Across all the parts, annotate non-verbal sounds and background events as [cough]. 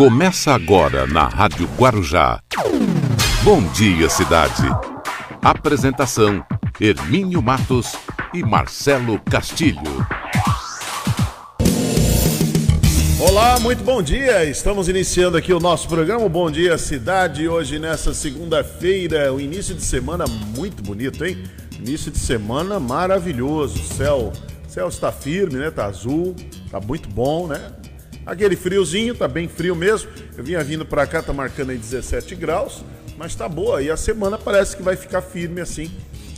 Começa agora na Rádio Guarujá. Bom dia, cidade. Apresentação: Hermínio Matos e Marcelo Castilho. Olá, muito bom dia. Estamos iniciando aqui o nosso programa Bom Dia Cidade. Hoje, nessa segunda-feira, o início de semana muito bonito, hein? Início de semana maravilhoso. O céu, céu está firme, né? Tá azul, tá muito bom, né? Aquele friozinho, tá bem frio mesmo. Eu vinha vindo para cá, tá marcando aí 17 graus, mas tá boa. E a semana parece que vai ficar firme assim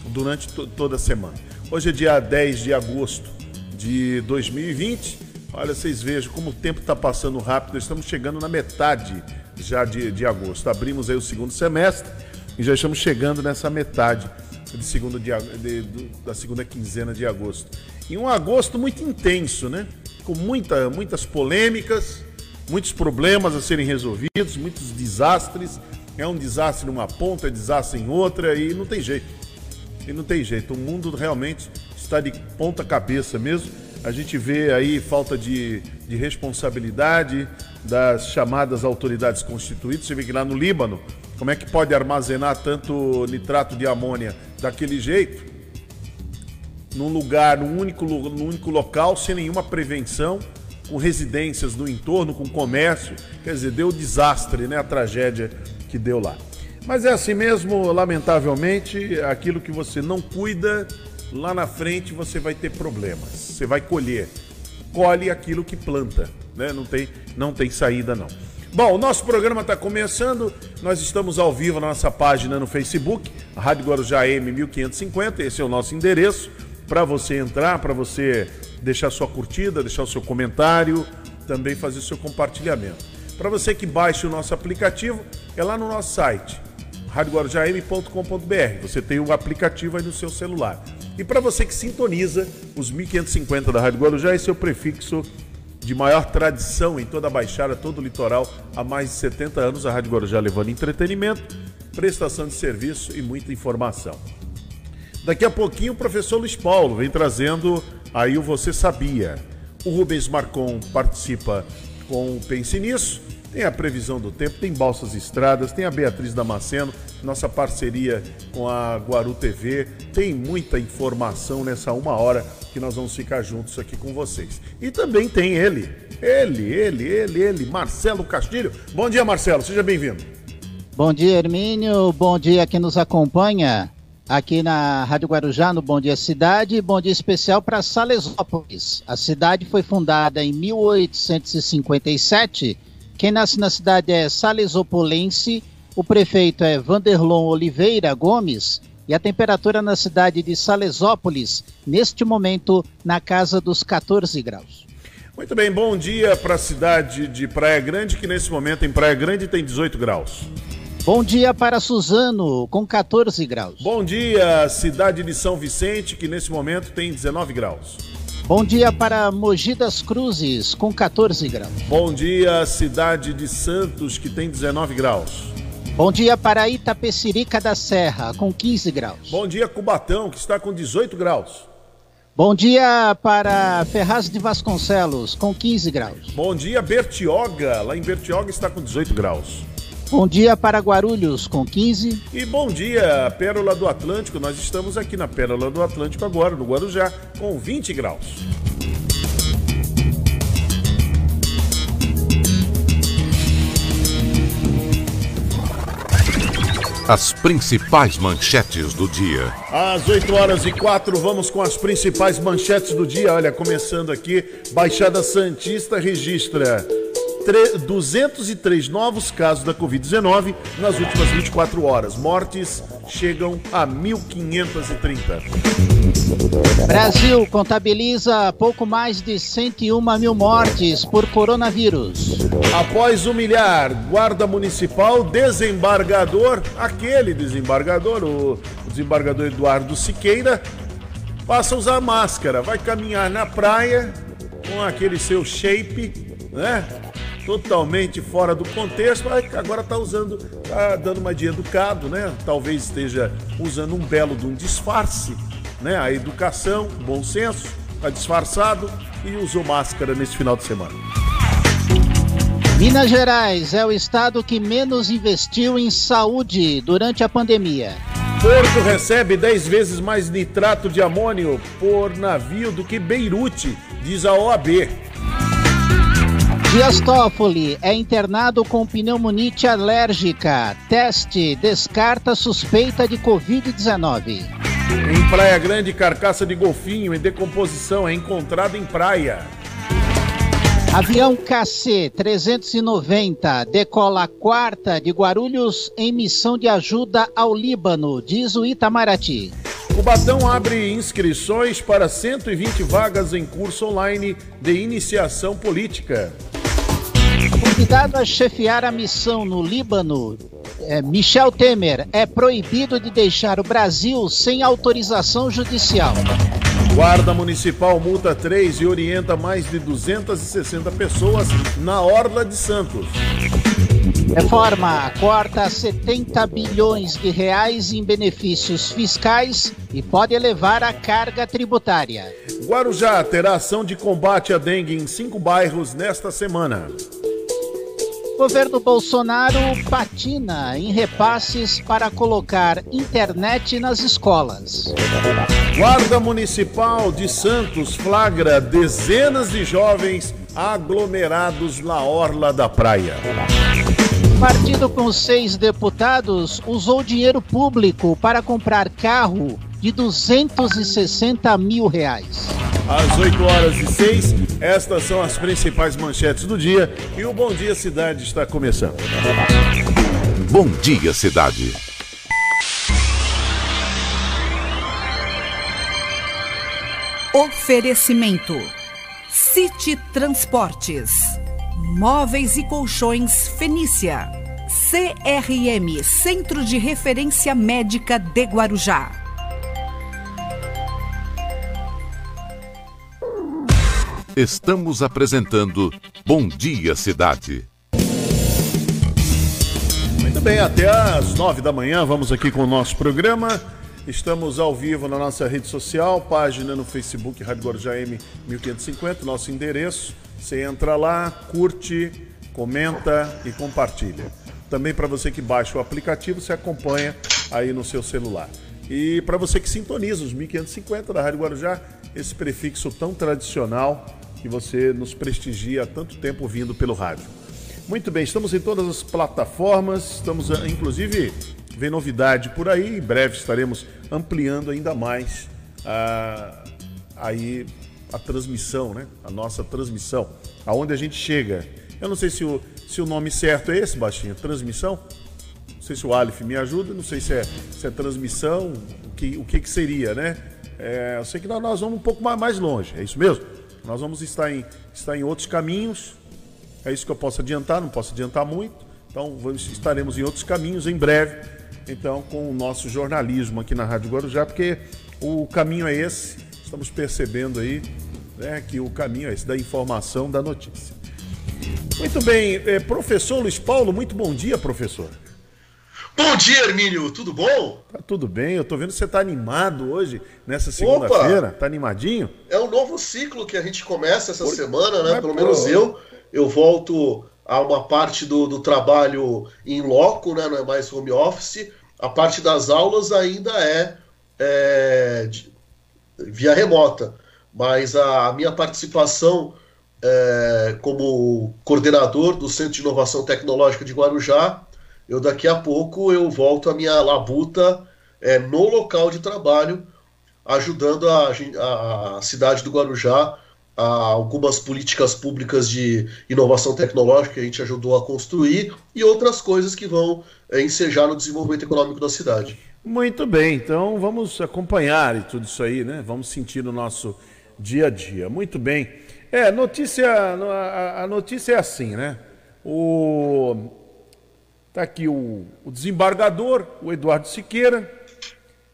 durante toda a semana. Hoje é dia 10 de agosto de 2020. Olha, vocês vejam como o tempo está passando rápido. Estamos chegando na metade já de, de agosto. Abrimos aí o segundo semestre e já estamos chegando nessa metade de segundo de, da segunda quinzena de agosto. E um agosto muito intenso, né? Com muita, muitas polêmicas, muitos problemas a serem resolvidos, muitos desastres. É um desastre numa ponta, é desastre em outra e não tem jeito. E não tem jeito. O mundo realmente está de ponta cabeça mesmo. A gente vê aí falta de, de responsabilidade das chamadas autoridades constituídas. Você vê que lá no Líbano, como é que pode armazenar tanto nitrato de amônia daquele jeito? Num lugar, num único, num único local, sem nenhuma prevenção, com residências no entorno, com comércio. Quer dizer, deu desastre, né? A tragédia que deu lá. Mas é assim mesmo, lamentavelmente, aquilo que você não cuida, lá na frente você vai ter problemas. Você vai colher. Colhe aquilo que planta, né? Não tem, não tem saída não. Bom, o nosso programa está começando. Nós estamos ao vivo na nossa página no Facebook, Rádio Guarujá M 1550. Esse é o nosso endereço para você entrar, para você deixar sua curtida, deixar o seu comentário, também fazer o seu compartilhamento. Para você que baixa o nosso aplicativo, é lá no nosso site, radioguarujam.com.br. Você tem o aplicativo aí no seu celular. E para você que sintoniza os 1550 da Rádio Guarujá, esse é o prefixo de maior tradição em toda a Baixada, todo o litoral, há mais de 70 anos, a Rádio Guarujá levando entretenimento, prestação de serviço e muita informação. Daqui a pouquinho o professor Luiz Paulo vem trazendo aí o Você Sabia. O Rubens Marcon participa com o Pense Nisso, tem a previsão do tempo, tem Balsas Estradas, tem a Beatriz Damasceno, nossa parceria com a Guaru TV, tem muita informação nessa uma hora que nós vamos ficar juntos aqui com vocês. E também tem ele, ele, ele, ele, ele, Marcelo Castilho. Bom dia, Marcelo, seja bem-vindo. Bom dia, Hermínio, bom dia quem nos acompanha aqui na Rádio Guarujá, no Bom Dia Cidade, bom dia especial para Salesópolis. A cidade foi fundada em 1857 quem nasce na cidade é Salesopolense, o prefeito é Vanderlon Oliveira Gomes e a temperatura na cidade de Salesópolis, neste momento, na casa dos 14 graus. Muito bem, bom dia para a cidade de Praia Grande, que nesse momento em Praia Grande tem 18 graus. Bom dia para Suzano, com 14 graus. Bom dia, cidade de São Vicente, que nesse momento tem 19 graus. Bom dia para Mogi das Cruzes, com 14 graus. Bom dia, cidade de Santos, que tem 19 graus. Bom dia para Itapecerica da Serra, com 15 graus. Bom dia, Cubatão, que está com 18 graus. Bom dia para Ferraz de Vasconcelos, com 15 graus. Bom dia, Bertioga. Lá em Bertioga está com 18 graus. Bom dia para Guarulhos, com 15. E bom dia, Pérola do Atlântico. Nós estamos aqui na Pérola do Atlântico agora, no Guarujá, com 20 graus. As principais manchetes do dia. Às 8 horas e 4, vamos com as principais manchetes do dia. Olha, começando aqui, Baixada Santista registra 203 novos casos da Covid-19 nas últimas 24 horas. Mortes chegam a 1.530. Brasil contabiliza pouco mais de 101 mil mortes por coronavírus. Após humilhar guarda municipal, desembargador, aquele desembargador, o desembargador Eduardo Siqueira, passa a usar máscara, vai caminhar na praia com aquele seu shape, né? Totalmente fora do contexto, agora está usando, está dando uma de educado, né? Talvez esteja usando um belo de um disfarce, né? A educação, bom senso, está disfarçado e usou máscara nesse final de semana. Minas Gerais é o estado que menos investiu em saúde durante a pandemia. Porto recebe 10 vezes mais nitrato de amônio por navio do que Beirute, diz a OAB. Dias Toffoli é internado com pneumonite alérgica. Teste descarta suspeita de Covid-19. Em Praia Grande, carcaça de golfinho em decomposição é encontrada em praia. Avião KC-390 decola a quarta de Guarulhos em missão de ajuda ao Líbano, diz o Itamaraty. Cubatão abre inscrições para 120 vagas em curso online de iniciação política. Convidado a chefiar a missão no Líbano, é, Michel Temer é proibido de deixar o Brasil sem autorização judicial. Guarda Municipal multa 3 e orienta mais de 260 pessoas na Orla de Santos. Reforma corta 70 bilhões de reais em benefícios fiscais e pode elevar a carga tributária. Guarujá terá ação de combate à dengue em cinco bairros nesta semana. Governo Bolsonaro patina em repasses para colocar internet nas escolas. Guarda Municipal de Santos flagra dezenas de jovens aglomerados na orla da praia. Partido com seis deputados usou dinheiro público para comprar carro de 260 mil reais. Às 8 horas e 6, estas são as principais manchetes do dia e o Bom Dia Cidade está começando. Bom Dia Cidade. Oferecimento: City Transportes, Móveis e Colchões Fenícia, CRM Centro de Referência Médica de Guarujá. Estamos apresentando Bom Dia Cidade. Muito bem, até às nove da manhã vamos aqui com o nosso programa. Estamos ao vivo na nossa rede social, página no Facebook Rádio Guarujá M 1550, nosso endereço. Você entra lá, curte, comenta e compartilha. Também para você que baixa o aplicativo, você acompanha aí no seu celular. E para você que sintoniza os 1550 da Rádio Guarujá, esse prefixo tão tradicional que você nos prestigia há tanto tempo vindo pelo rádio. Muito bem, estamos em todas as plataformas, estamos ah, inclusive vem novidade por aí, em breve estaremos ampliando ainda mais a, ah, aí a transmissão, né? A nossa transmissão, aonde a gente chega. Eu não sei se o, se o nome certo é esse, baixinho, transmissão. Não sei se o Aleph me ajuda, não sei se é, se é transmissão, o que, o que, que seria, né? É, eu sei que nós vamos um pouco mais, mais longe, é isso mesmo? Nós vamos estar em, estar em outros caminhos. É isso que eu posso adiantar, não posso adiantar muito. Então vamos, estaremos em outros caminhos em breve. Então, com o nosso jornalismo aqui na Rádio Guarujá, porque o caminho é esse. Estamos percebendo aí né, que o caminho é esse, da informação, da notícia. Muito bem, é, professor Luiz Paulo, muito bom dia, professor. Bom dia, Hermínio, tudo bom? Tá tudo bem, eu tô vendo que você tá animado hoje, nessa segunda-feira. Tá animadinho? É um novo ciclo que a gente começa essa Por... semana, né? Pelo menos eu. Eu volto a uma parte do, do trabalho em loco, né? Não é mais home office. A parte das aulas ainda é, é de, via remota. Mas a, a minha participação é, como coordenador do Centro de Inovação Tecnológica de Guarujá eu daqui a pouco eu volto à minha labuta é, no local de trabalho, ajudando a, a cidade do Guarujá a algumas políticas públicas de inovação tecnológica que a gente ajudou a construir e outras coisas que vão é, ensejar no desenvolvimento econômico da cidade. Muito bem, então vamos acompanhar tudo isso aí, né? Vamos sentir no nosso dia a dia. Muito bem. É, notícia, a notícia é assim, né? O, Está aqui o, o, desembargador, o Eduardo Siqueira.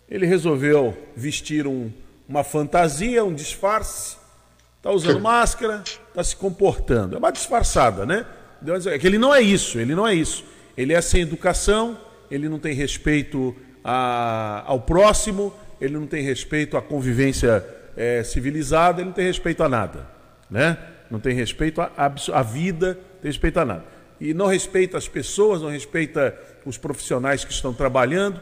Ele resolveu vestir um, uma fantasia, um disfarce. Está usando máscara, está se comportando. É uma disfarçada, né? É que ele não é isso, ele não é isso. Ele é sem educação, ele não tem respeito a, ao próximo, ele não tem respeito à convivência é, civilizada, ele não tem respeito a nada. Né? Não tem respeito à vida, não tem respeito a nada. E não respeita as pessoas, não respeita os profissionais que estão trabalhando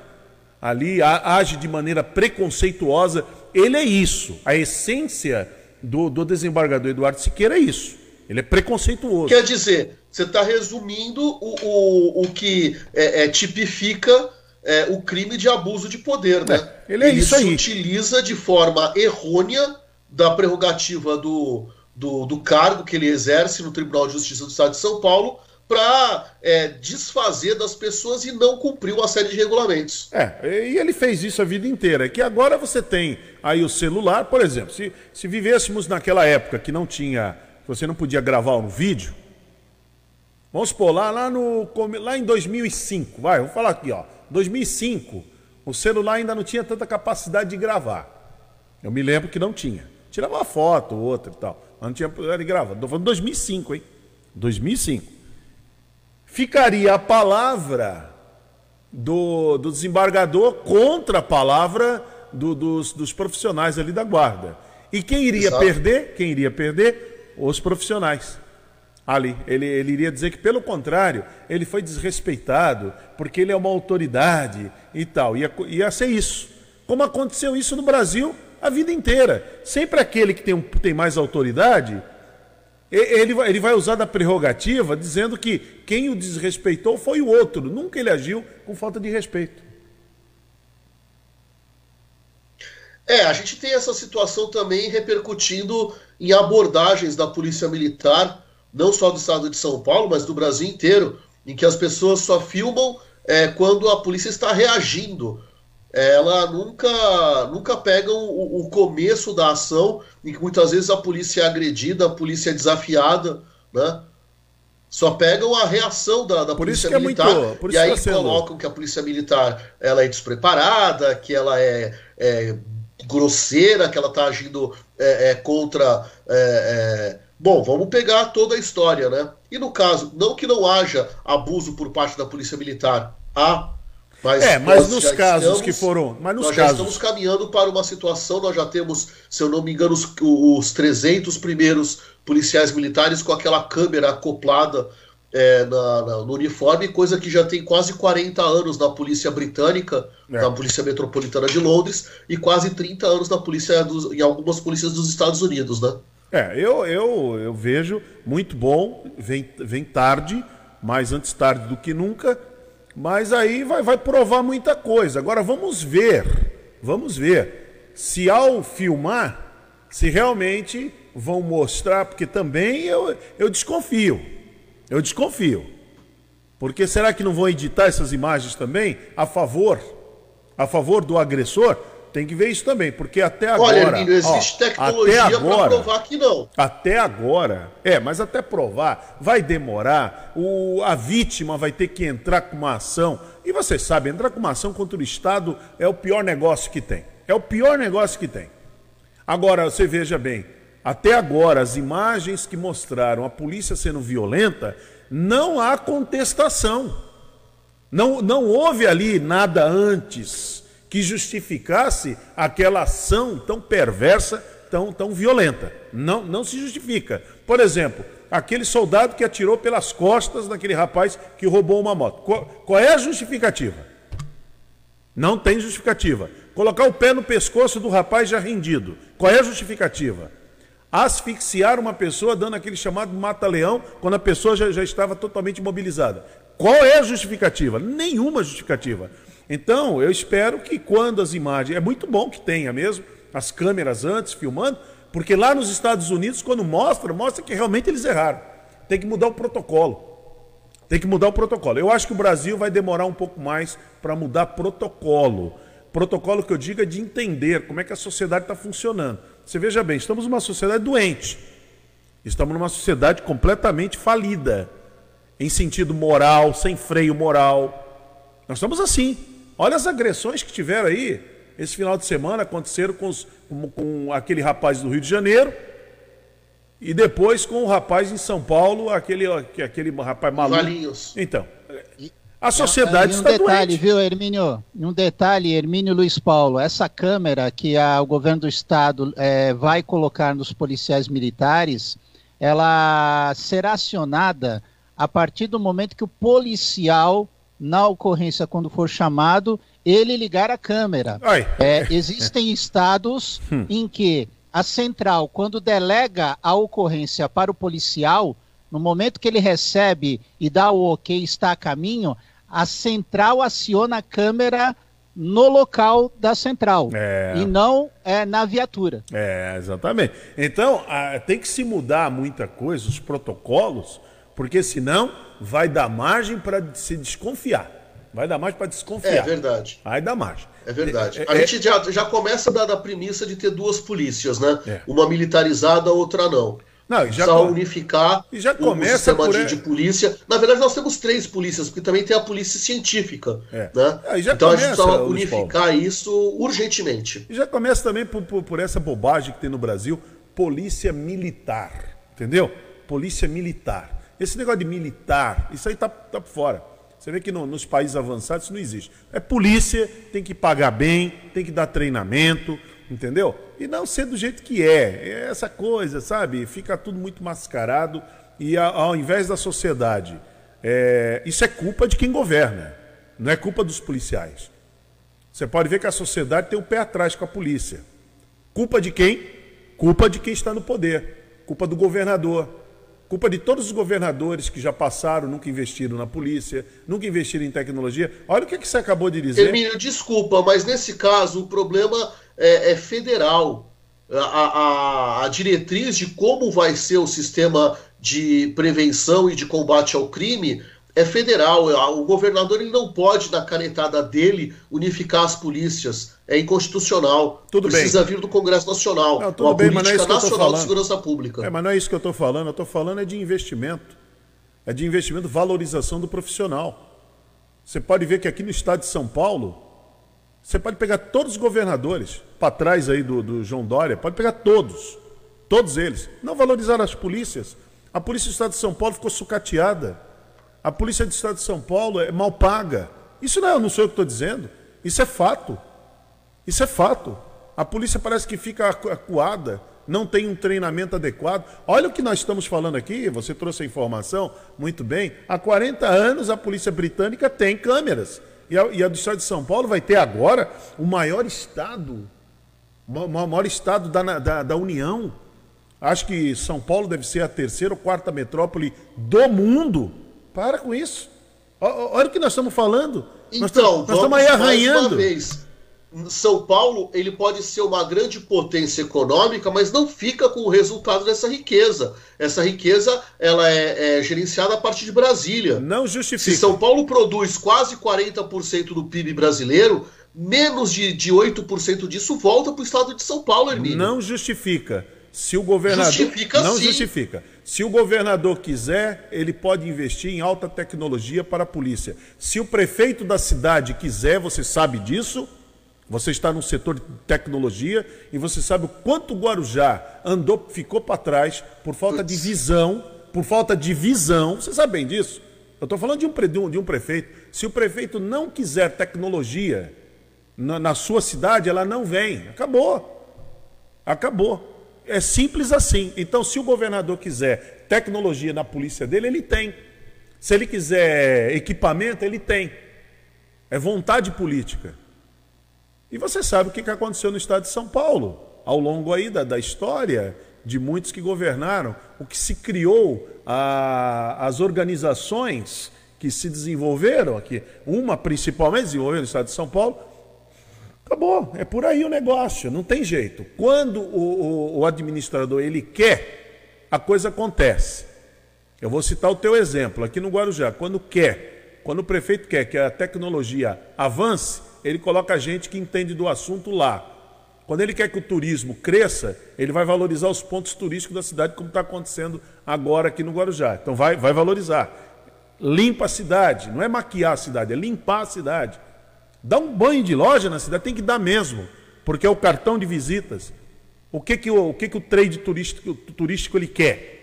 ali, age de maneira preconceituosa. Ele é isso. A essência do, do desembargador Eduardo Siqueira é isso. Ele é preconceituoso. Quer dizer, você está resumindo o, o, o que é, é, tipifica é, o crime de abuso de poder, né? É, ele é ele isso aí. utiliza de forma errônea da prerrogativa do, do, do, cargo que ele exerce no Tribunal de Justiça do Estado de São Paulo para é, desfazer das pessoas e não cumprir uma série de regulamentos. É, e ele fez isso a vida inteira. Que agora você tem aí o celular, por exemplo, se, se vivêssemos naquela época que não tinha, você não podia gravar no vídeo, vamos supor, lá, lá, no, lá em 2005, vai, vou falar aqui, ó, 2005, o celular ainda não tinha tanta capacidade de gravar. Eu me lembro que não tinha. Tirava uma foto, outra e tal. Mas não tinha de gravar. Estou falando 2005, hein? 2005. Ficaria a palavra do, do desembargador contra a palavra do, dos, dos profissionais ali da guarda. E quem iria Exato. perder? Quem iria perder? Os profissionais ali. Ele, ele iria dizer que, pelo contrário, ele foi desrespeitado porque ele é uma autoridade e tal. Ia, ia ser isso. Como aconteceu isso no Brasil a vida inteira. Sempre aquele que tem, tem mais autoridade, ele vai, ele vai usar da prerrogativa dizendo que quem o desrespeitou foi o outro. Nunca ele agiu com falta de respeito. É, a gente tem essa situação também repercutindo em abordagens da Polícia Militar não só do estado de São Paulo, mas do Brasil inteiro, em que as pessoas só filmam é, quando a polícia está reagindo. Ela nunca, nunca pega o, o, começo da ação, em que muitas vezes a polícia é agredida, a polícia é desafiada, né? Só pegam a reação da, da polícia é militar muito, e aí tá colocam que a polícia militar ela é despreparada, que ela é, é grosseira, que ela está agindo é, é contra é, Bom, vamos pegar toda a história, né? E no caso, não que não haja abuso por parte da Polícia Militar, há. Mas é, mas nos casos estamos, que foram. Mas nos nós casos... já estamos caminhando para uma situação, nós já temos, se eu não me engano, os, os 300 primeiros policiais militares com aquela câmera acoplada é, na, na, no uniforme, coisa que já tem quase 40 anos na polícia britânica, é. na polícia metropolitana de Londres, e quase 30 anos na polícia dos, em algumas polícias dos Estados Unidos, né? É, eu, eu, eu vejo muito bom, vem, vem tarde, mais antes tarde do que nunca, mas aí vai, vai provar muita coisa. Agora vamos ver, vamos ver se ao filmar, se realmente vão mostrar, porque também eu, eu desconfio, eu desconfio. Porque será que não vão editar essas imagens também a favor, a favor do agressor? Tem que ver isso também, porque até agora. Olha, Hermínio, existe ó, tecnologia para provar que não. Até agora, é, mas até provar vai demorar. O, a vítima vai ter que entrar com uma ação. E você sabe, entrar com uma ação contra o Estado é o pior negócio que tem. É o pior negócio que tem. Agora, você veja bem, até agora, as imagens que mostraram a polícia sendo violenta, não há contestação. Não, não houve ali nada antes que justificasse aquela ação tão perversa, tão, tão violenta. Não, não se justifica. Por exemplo, aquele soldado que atirou pelas costas daquele rapaz que roubou uma moto. Qual, qual é a justificativa? Não tem justificativa. Colocar o pé no pescoço do rapaz já rendido. Qual é a justificativa? Asfixiar uma pessoa dando aquele chamado mata-leão quando a pessoa já, já estava totalmente imobilizada. Qual é a justificativa? Nenhuma justificativa. Então, eu espero que quando as imagens. É muito bom que tenha mesmo as câmeras antes filmando, porque lá nos Estados Unidos, quando mostra, mostra que realmente eles erraram. Tem que mudar o protocolo. Tem que mudar o protocolo. Eu acho que o Brasil vai demorar um pouco mais para mudar protocolo. Protocolo que eu digo é de entender como é que a sociedade está funcionando. Você veja bem, estamos numa sociedade doente. Estamos numa sociedade completamente falida. Em sentido moral, sem freio moral. Nós estamos assim. Olha as agressões que tiveram aí esse final de semana, aconteceram com, os, com, com aquele rapaz do Rio de Janeiro e depois com o rapaz em São Paulo, aquele, aquele rapaz maluco. Valinhos. Então, a sociedade e, um está detalhe, doente. viu, Hermínio? Um detalhe, Hermínio Luiz Paulo, essa câmera que a, o governo do estado é, vai colocar nos policiais militares, ela será acionada a partir do momento que o policial, na ocorrência, quando for chamado, ele ligar a câmera. É, existem estados [laughs] hum. em que a central, quando delega a ocorrência para o policial, no momento que ele recebe e dá o ok, está a caminho, a central aciona a câmera no local da central é. e não é, na viatura. É, exatamente. Então, a, tem que se mudar muita coisa, os protocolos, porque senão vai dar margem para se desconfiar. Vai dar margem para desconfiar. É verdade. Vai dar margem. É verdade. É, a é, gente já, já começa da, da premissa de ter duas polícias, né? É. Uma militarizada, outra não. Não, já Precisa unificar e já começa o sistema de, de, polícia. Na verdade, nós temos três polícias, porque também tem a polícia científica. É. Né? então a gente precisa unificar isso urgentemente. E já começa também por, por, por, essa bobagem que tem no Brasil, polícia militar. Entendeu? Polícia militar. Esse negócio de militar, isso aí tá, tá fora. Você vê que no, nos países avançados isso não existe. É polícia, tem que pagar bem, tem que dar treinamento, entendeu? E não ser do jeito que é. É essa coisa, sabe? Fica tudo muito mascarado e ao invés da sociedade. É, isso é culpa de quem governa, não é culpa dos policiais. Você pode ver que a sociedade tem um pé atrás com a polícia. Culpa de quem? Culpa de quem está no poder. Culpa do governador. Culpa de todos os governadores que já passaram, nunca investiram na polícia, nunca investiram em tecnologia. Olha o que, que você acabou de dizer. Emílio, desculpa, mas nesse caso o problema é, é federal. A, a, a, diretriz de como vai ser o sistema de prevenção e de combate ao crime é federal. O governador ele não pode, na canetada dele, unificar as polícias. É inconstitucional. Tudo Precisa bem. vir do Congresso Nacional. Não, tudo uma bem, política mas não é nacional de segurança pública. É, mas não é isso que eu estou falando. Eu estou falando é de investimento. É de investimento, valorização do profissional. Você pode ver que aqui no estado de São Paulo, você pode pegar todos os governadores, para trás aí do, do João Dória, pode pegar todos, todos eles. Não valorizaram as polícias. A polícia do estado de São Paulo ficou sucateada. A polícia do estado de São Paulo é mal paga. Isso não, é, não sou eu que estou dizendo. Isso é fato. Isso é fato. A polícia parece que fica acuada, não tem um treinamento adequado. Olha o que nós estamos falando aqui, você trouxe a informação muito bem. Há 40 anos a polícia britânica tem câmeras. E a, e a do estado de São Paulo vai ter agora o maior estado, o maior estado da, da, da União. Acho que São Paulo deve ser a terceira ou quarta metrópole do mundo. Para com isso. Olha o que nós estamos falando. Então, nós, estamos aí arranhando. São Paulo ele pode ser uma grande potência econômica, mas não fica com o resultado dessa riqueza. Essa riqueza ela é, é gerenciada a partir de Brasília. Não justifica. Se São Paulo produz quase 40% do PIB brasileiro, menos de, de 8% disso volta para o estado de São Paulo, Hermínio. Não justifica. Se o governador. Justifica não sim. justifica. Se o governador quiser, ele pode investir em alta tecnologia para a polícia. Se o prefeito da cidade quiser, você sabe disso, você está no setor de tecnologia e você sabe o quanto o Guarujá andou, ficou para trás por falta de visão, por falta de visão. Você sabe bem disso? Eu estou falando de um, de um prefeito. Se o prefeito não quiser tecnologia na, na sua cidade, ela não vem. Acabou. Acabou. É simples assim. Então, se o governador quiser tecnologia na polícia dele, ele tem. Se ele quiser equipamento, ele tem. É vontade política. E você sabe o que aconteceu no estado de São Paulo, ao longo aí da, da história de muitos que governaram, o que se criou, a, as organizações que se desenvolveram aqui, uma principalmente desenvolveu no estado de São Paulo, acabou, é por aí o negócio, não tem jeito. Quando o, o, o administrador ele quer, a coisa acontece. Eu vou citar o teu exemplo aqui no Guarujá, quando quer, quando o prefeito quer que a tecnologia avance, ele coloca gente que entende do assunto lá. Quando ele quer que o turismo cresça, ele vai valorizar os pontos turísticos da cidade, como está acontecendo agora aqui no Guarujá. Então vai, vai valorizar. Limpa a cidade, não é maquiar a cidade, é limpar a cidade. Dá um banho de loja na cidade, tem que dar mesmo, porque é o cartão de visitas. O que, que, o, o, que, que o trade turístico, turístico ele quer?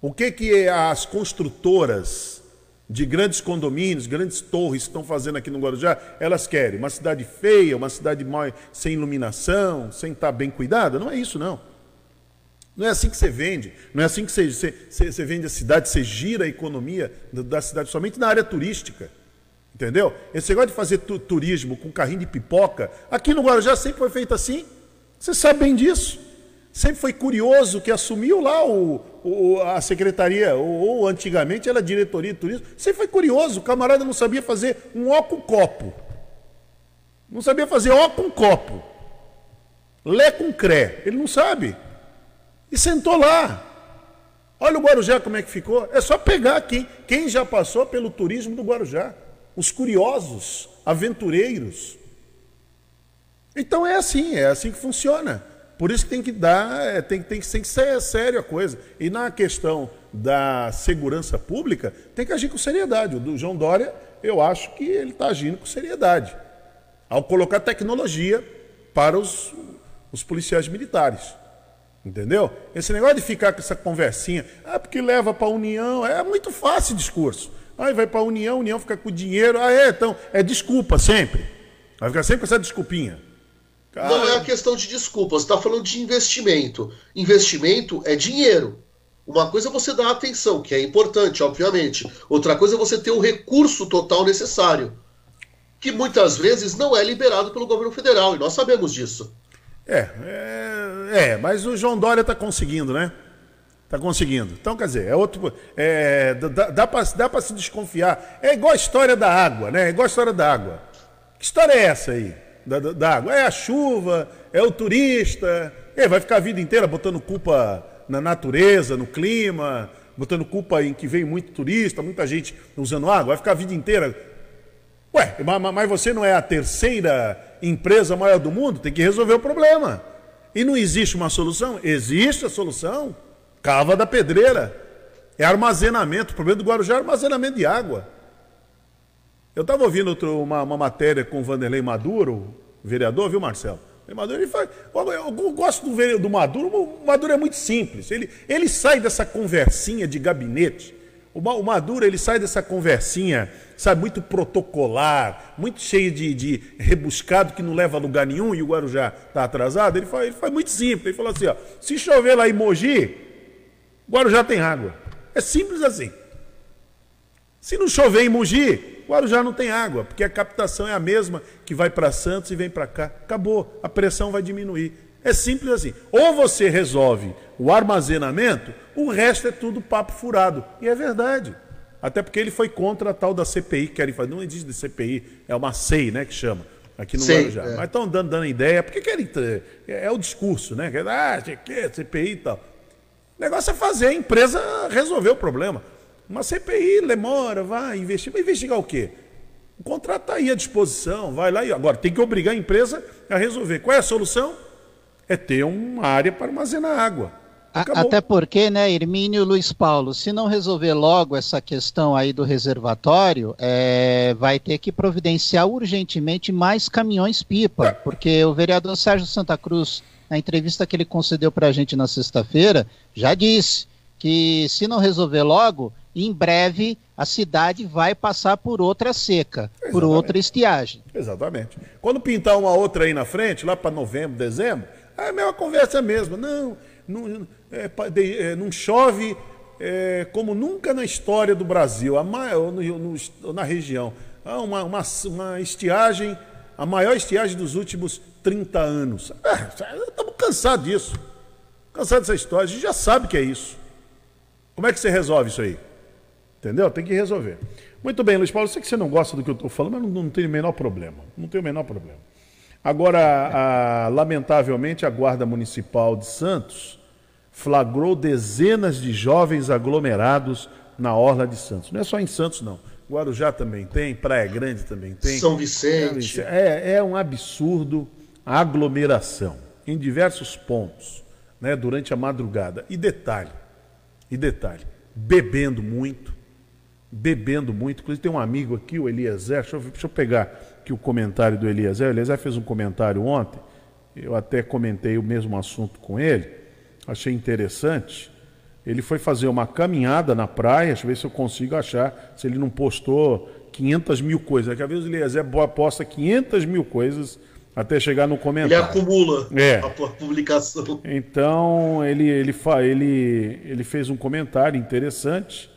O que, que as construtoras de grandes condomínios, grandes torres estão fazendo aqui no Guarujá, elas querem uma cidade feia, uma cidade sem iluminação, sem estar bem cuidada? Não é isso, não. Não é assim que você vende. Não é assim que você, você, você vende a cidade, você gira a economia da cidade somente na área turística. Entendeu? Esse negócio de fazer tu, turismo com carrinho de pipoca, aqui no Guarujá sempre foi feito assim. Você sabe bem disso. Sempre foi curioso que assumiu lá o, o a secretaria, ou, ou, antigamente era diretoria de turismo. Sempre foi curioso, o camarada não sabia fazer um ó com copo. Não sabia fazer ó com copo. Lé com cré. Ele não sabe. E sentou lá. Olha o Guarujá como é que ficou. É só pegar quem, quem já passou pelo turismo do Guarujá. Os curiosos, aventureiros. Então é assim, é assim que funciona. Por isso que tem que dar, é, tem, tem, tem que ser sério a coisa. E na questão da segurança pública, tem que agir com seriedade. O do João Dória, eu acho que ele está agindo com seriedade. Ao colocar tecnologia para os, os policiais militares. Entendeu? Esse negócio de ficar com essa conversinha, ah, porque leva para a União, é muito fácil discurso. Aí vai para a União, a União fica com o dinheiro, ah, é, então, é desculpa sempre. Vai ficar sempre com essa desculpinha. Cara... Não é a questão de desculpa, você está falando de investimento. Investimento é dinheiro. Uma coisa é você dar atenção, que é importante, obviamente. Outra coisa é você ter o recurso total necessário, que muitas vezes não é liberado pelo governo federal, e nós sabemos disso. É, é, é mas o João Dória está conseguindo, né? Está conseguindo. Então, quer dizer, é outro. É, dá dá para se desconfiar. É igual a história da água, né? É igual a história da água. Que história é essa aí? Da, da, da água? É a chuva, é o turista. É, vai ficar a vida inteira botando culpa na natureza, no clima, botando culpa em que vem muito turista, muita gente usando água. Vai ficar a vida inteira. Ué, mas você não é a terceira empresa maior do mundo, tem que resolver o problema. E não existe uma solução? Existe a solução. Cava da pedreira. É armazenamento. O problema do Guarujá é armazenamento de água. Eu estava ouvindo outro, uma, uma, matéria com o Vanderlei Maduro, vereador, viu, Marcelo? O Maduro, ele faz, eu gosto do, do Maduro, o Maduro é muito simples. Ele, ele sai dessa conversinha de gabinete o Maduro ele sai dessa conversinha, sabe, muito protocolar, muito cheio de, de rebuscado que não leva a lugar nenhum e o Guarujá está atrasado. Ele faz, ele faz muito simples. Ele falou assim: ó, se chover lá em Mogi, o Guarujá tem água. É simples assim. Se não chover em Mogi, o Guarujá não tem água, porque a captação é a mesma que vai para Santos e vem para cá. Acabou, a pressão vai diminuir. É simples assim. Ou você resolve o armazenamento, o resto é tudo papo furado. E é verdade. Até porque ele foi contra a tal da CPI que querem fazer. Não existe de CPI, é uma SEI, né, que chama. Aqui no Guarujá. É. Mas estão dando, dando ideia, porque querem. É, é o discurso, né? Ah, que CPI e tal. O negócio é fazer a empresa resolver o problema. Uma CPI demora, vai investir. Vai investigar o quê? O contrato está aí à disposição, vai lá e agora tem que obrigar a empresa a resolver. Qual é a solução? é ter uma área para armazenar água. Acabou. Até porque, né, Hermínio e Luiz Paulo, se não resolver logo essa questão aí do reservatório, é, vai ter que providenciar urgentemente mais caminhões-pipa, é. porque o vereador Sérgio Santa Cruz, na entrevista que ele concedeu para a gente na sexta-feira, já disse que se não resolver logo, em breve a cidade vai passar por outra seca, Exatamente. por outra estiagem. Exatamente. Quando pintar uma outra aí na frente, lá para novembro, dezembro, é a mesma conversa mesmo. Não, não, é, é, não chove é, como nunca na história do Brasil, a maior, no, no, na região. Há uma, uma, uma, estiagem, a maior estiagem dos últimos 30 anos. É, estamos cansados disso. Cansados dessa história. A gente já sabe que é isso. Como é que você resolve isso aí? Entendeu? Tem que resolver. Muito bem, Luiz Paulo, eu sei que você não gosta do que eu estou falando, mas não, não tem o menor problema. Não tem o menor problema. Agora, a, lamentavelmente, a Guarda Municipal de Santos flagrou dezenas de jovens aglomerados na Orla de Santos. Não é só em Santos, não. Guarujá também tem, Praia Grande também tem. São Vicente. É, é um absurdo aglomeração em diversos pontos, né, durante a madrugada. E detalhe, e detalhe, bebendo muito, bebendo muito. Inclusive tem um amigo aqui, o Eliezer, deixa eu, deixa eu pegar que o comentário do Eliezer. O Eliezer fez um comentário ontem, eu até comentei o mesmo assunto com ele, achei interessante. Ele foi fazer uma caminhada na praia, deixa eu ver se eu consigo achar, se ele não postou 500 mil coisas. Porque às vezes o Eliezer posta 500 mil coisas até chegar no comentário. Ele acumula é. a publicação. Então, ele, ele, fa, ele, ele fez um comentário interessante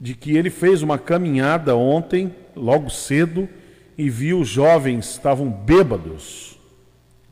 de que ele fez uma caminhada ontem, logo cedo, e viu jovens estavam bêbados.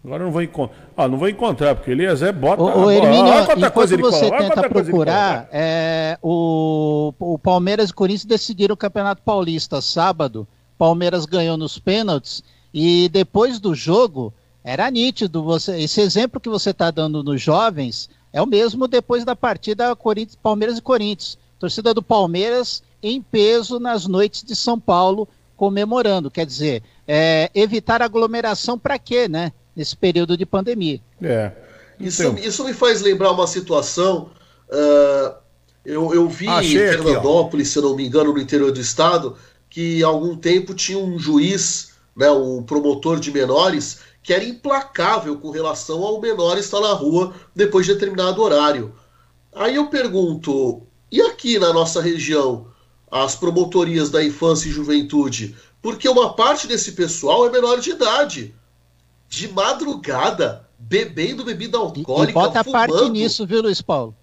Agora eu não vou encontrar. Ah, não vou encontrar, porque Eliezer bota. O, o Hermínio, enquanto coisa você tenta procurar, é, o, o Palmeiras e Corinthians decidiram o Campeonato Paulista sábado. Palmeiras ganhou nos pênaltis e depois do jogo era nítido. Você, esse exemplo que você está dando nos jovens é o mesmo depois da partida Corinthians, Palmeiras e Corinthians. Torcida do Palmeiras em peso nas noites de São Paulo comemorando. Quer dizer, é, evitar aglomeração para quê, né? Nesse período de pandemia. É. Isso, então. isso me faz lembrar uma situação. Uh, eu, eu vi Achei em Fernandópolis, aqui, se eu não me engano, no interior do estado, que há algum tempo tinha um juiz, né, um promotor de menores, que era implacável com relação ao menor estar na rua depois de determinado horário. Aí eu pergunto, e aqui na nossa região, as promotorias da infância e juventude? Porque uma parte desse pessoal é menor de idade. De madrugada, bebendo bebida alcoólica. E, bota fumando. parte nisso, viu, Luiz Paulo?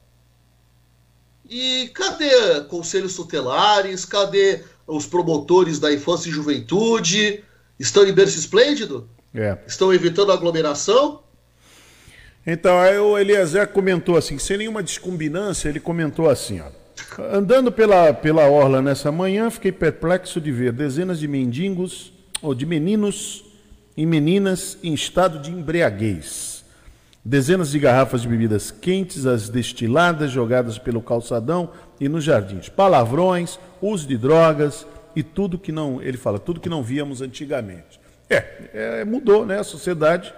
E cadê conselhos tutelares? Cadê os promotores da infância e juventude? Estão em berço esplêndido? É. Estão evitando aglomeração? Então, aí o Eliezer comentou assim, sem nenhuma descombinância, ele comentou assim, ó. Andando pela, pela orla nessa manhã, fiquei perplexo de ver dezenas de mendigos, ou de meninos e meninas em estado de embriaguez. Dezenas de garrafas de bebidas quentes, as destiladas, jogadas pelo calçadão e nos jardins. Palavrões, uso de drogas e tudo que não, ele fala, tudo que não víamos antigamente. É, é mudou, né? A sociedade,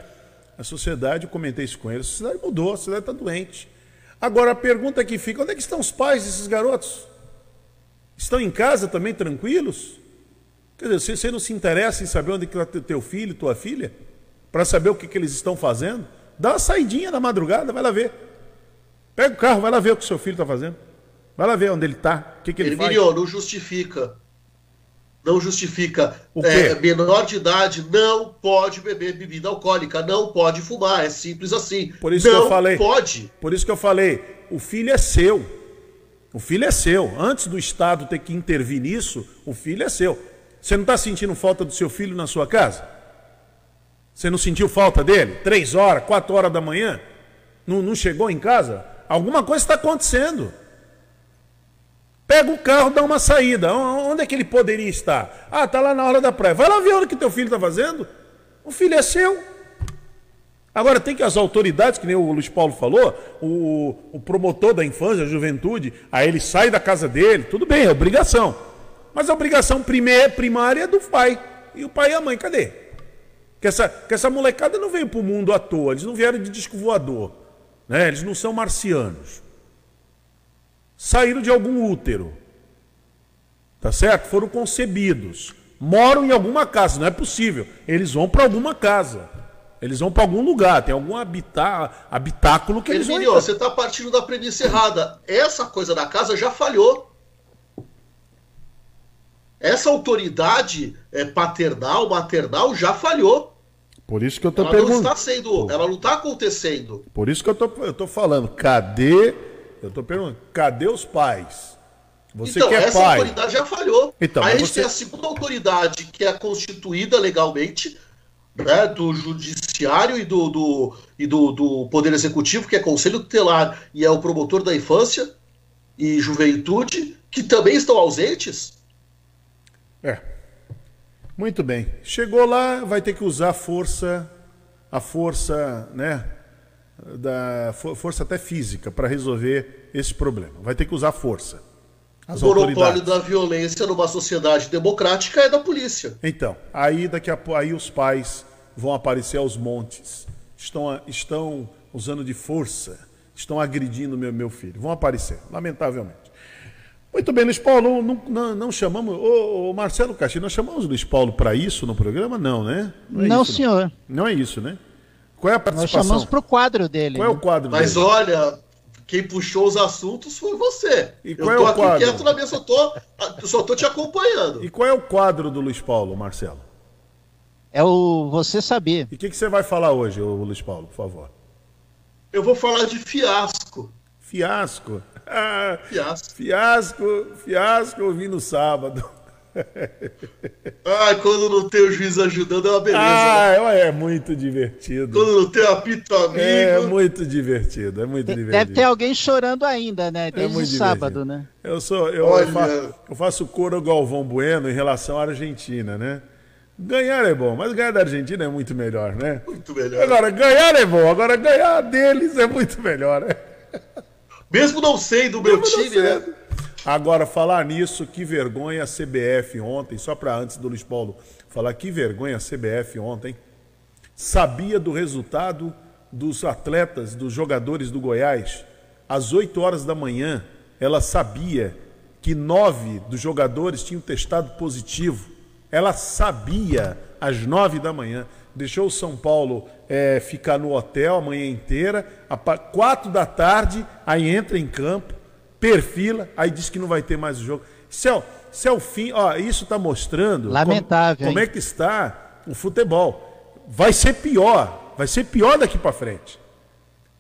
a sociedade, eu comentei isso com ele, a sociedade mudou, a sociedade está doente. Agora a pergunta que fica: onde é que estão os pais desses garotos? Estão em casa também tranquilos? Quer dizer, você não se interessa em saber onde está teu filho, tua filha? Para saber o que, que eles estão fazendo? Dá uma saidinha na madrugada, vai lá ver. Pega o carro, vai lá ver o que seu filho está fazendo. Vai lá ver onde ele está, o que, que ele Hermínio, faz. não justifica não justifica. É, menor de idade não pode beber bebida alcoólica, não pode fumar, é simples assim. Por isso não que eu falei. pode. Por isso que eu falei, o filho é seu. O filho é seu. Antes do Estado ter que intervir nisso, o filho é seu. Você não está sentindo falta do seu filho na sua casa? Você não sentiu falta dele? Três horas, quatro horas da manhã? Não, não chegou em casa? Alguma coisa está acontecendo. Pega o carro, dá uma saída. Onde é que ele poderia estar? Ah, tá lá na hora da praia. Vai lá ver o que teu filho está fazendo. O filho é seu. Agora tem que as autoridades, que nem o Luiz Paulo falou, o, o promotor da infância, a juventude, aí ele sai da casa dele, tudo bem, é obrigação. Mas a obrigação primeira, primária é do pai. E o pai e a mãe, cadê? Que essa, que essa molecada não veio para o mundo à toa, eles não vieram de disco voador. Né? Eles não são marcianos saíram de algum útero. Tá certo? Foram concebidos. Moram em alguma casa, não é possível. Eles vão para alguma casa. Eles vão para algum lugar, tem algum habitá habitáculo que eles Emilio, vão. Você está partindo da premissa errada. Essa coisa da casa já falhou. Essa autoridade é, paternal, maternal já falhou. Por isso que eu estou perguntando. Ela não está sendo, ela não está acontecendo. Por isso que eu tô, eu tô falando. Cadê eu estou perguntando, cadê os pais? Você então, que é essa pai. autoridade já falhou. Então, Aí a gente você... tem a segunda autoridade, que é constituída legalmente, né, do judiciário e, do, do, e do, do Poder Executivo, que é Conselho Tutelar e é o promotor da infância e juventude, que também estão ausentes. É. Muito bem. Chegou lá, vai ter que usar a força, a força, né? Da força até física para resolver esse problema. Vai ter que usar força. As o monopólio da violência numa sociedade democrática é da polícia. Então, aí daqui a aí os pais vão aparecer aos montes. Estão, estão usando de força, estão agredindo meu, meu filho. Vão aparecer, lamentavelmente. Muito bem, Luiz Paulo, não, não, não chamamos. Ô, ô, Marcelo Castilho, nós chamamos o Luiz Paulo para isso no programa? Não, né? Não, é não isso, senhor. Não. não é isso, né? Qual é a participação? Nós chamamos para o quadro dele. Qual é o né? quadro Mas dele? olha, quem puxou os assuntos foi você. E qual eu tô é o aqui quadro? quieto na mesa, só tô, só tô te acompanhando. E qual é o quadro do Luiz Paulo, Marcelo? É o você saber. E o que, que, você vai falar hoje, Luiz Paulo, por favor? Eu vou falar de fiasco. Fiasco? Ah, [laughs] fiasco. Fiasco, fiasco eu vi no sábado. [laughs] ah, quando não tem o juiz ajudando é uma beleza. Ah, né? é muito divertido. Quando não tem apito amigo. É muito divertido, é muito divertido. Deve ter alguém chorando ainda, né? É Desde é o sábado, né? Eu sou, eu, Olha... eu, faço, eu faço coro Galvão Bueno em relação à Argentina, né? Ganhar é bom, mas ganhar da Argentina é muito melhor, né? Muito melhor. Agora, ganhar é bom, agora ganhar deles é muito melhor, né? Mesmo não sendo do meu Mesmo time, né? Agora, falar nisso, que vergonha a CBF ontem, só para antes do Luiz Paulo falar, que vergonha a CBF ontem. Sabia do resultado dos atletas, dos jogadores do Goiás. Às 8 horas da manhã, ela sabia que nove dos jogadores tinham testado positivo. Ela sabia às nove da manhã. Deixou o São Paulo é, ficar no hotel a manhã inteira. A quatro da tarde, aí entra em campo perfila, aí diz que não vai ter mais o jogo. Isso é, isso é o fim, ó, isso está mostrando Lamentável, como, como é que está o futebol. Vai ser pior, vai ser pior daqui para frente.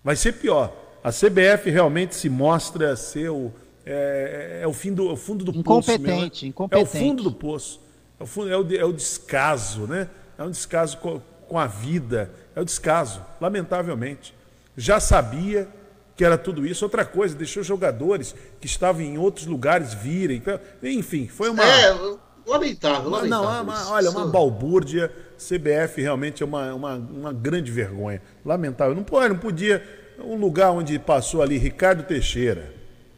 Vai ser pior. A CBF realmente se mostra ser o, é, é, é o, fim do, o fundo do incompetente, poço. Incompetente, incompetente. É o fundo do poço. É o, fundo, é o, é o descaso, né? É um descaso com, com a vida. É o descaso, lamentavelmente. Já sabia, que era tudo isso. Outra coisa, deixou jogadores que estavam em outros lugares virem. Então, enfim, foi uma. É, lamentável, lamentável. Não, uma, olha, uma balbúrdia. CBF realmente é uma, uma, uma grande vergonha. Lamentável. Não, não podia. Um lugar onde passou ali Ricardo Teixeira,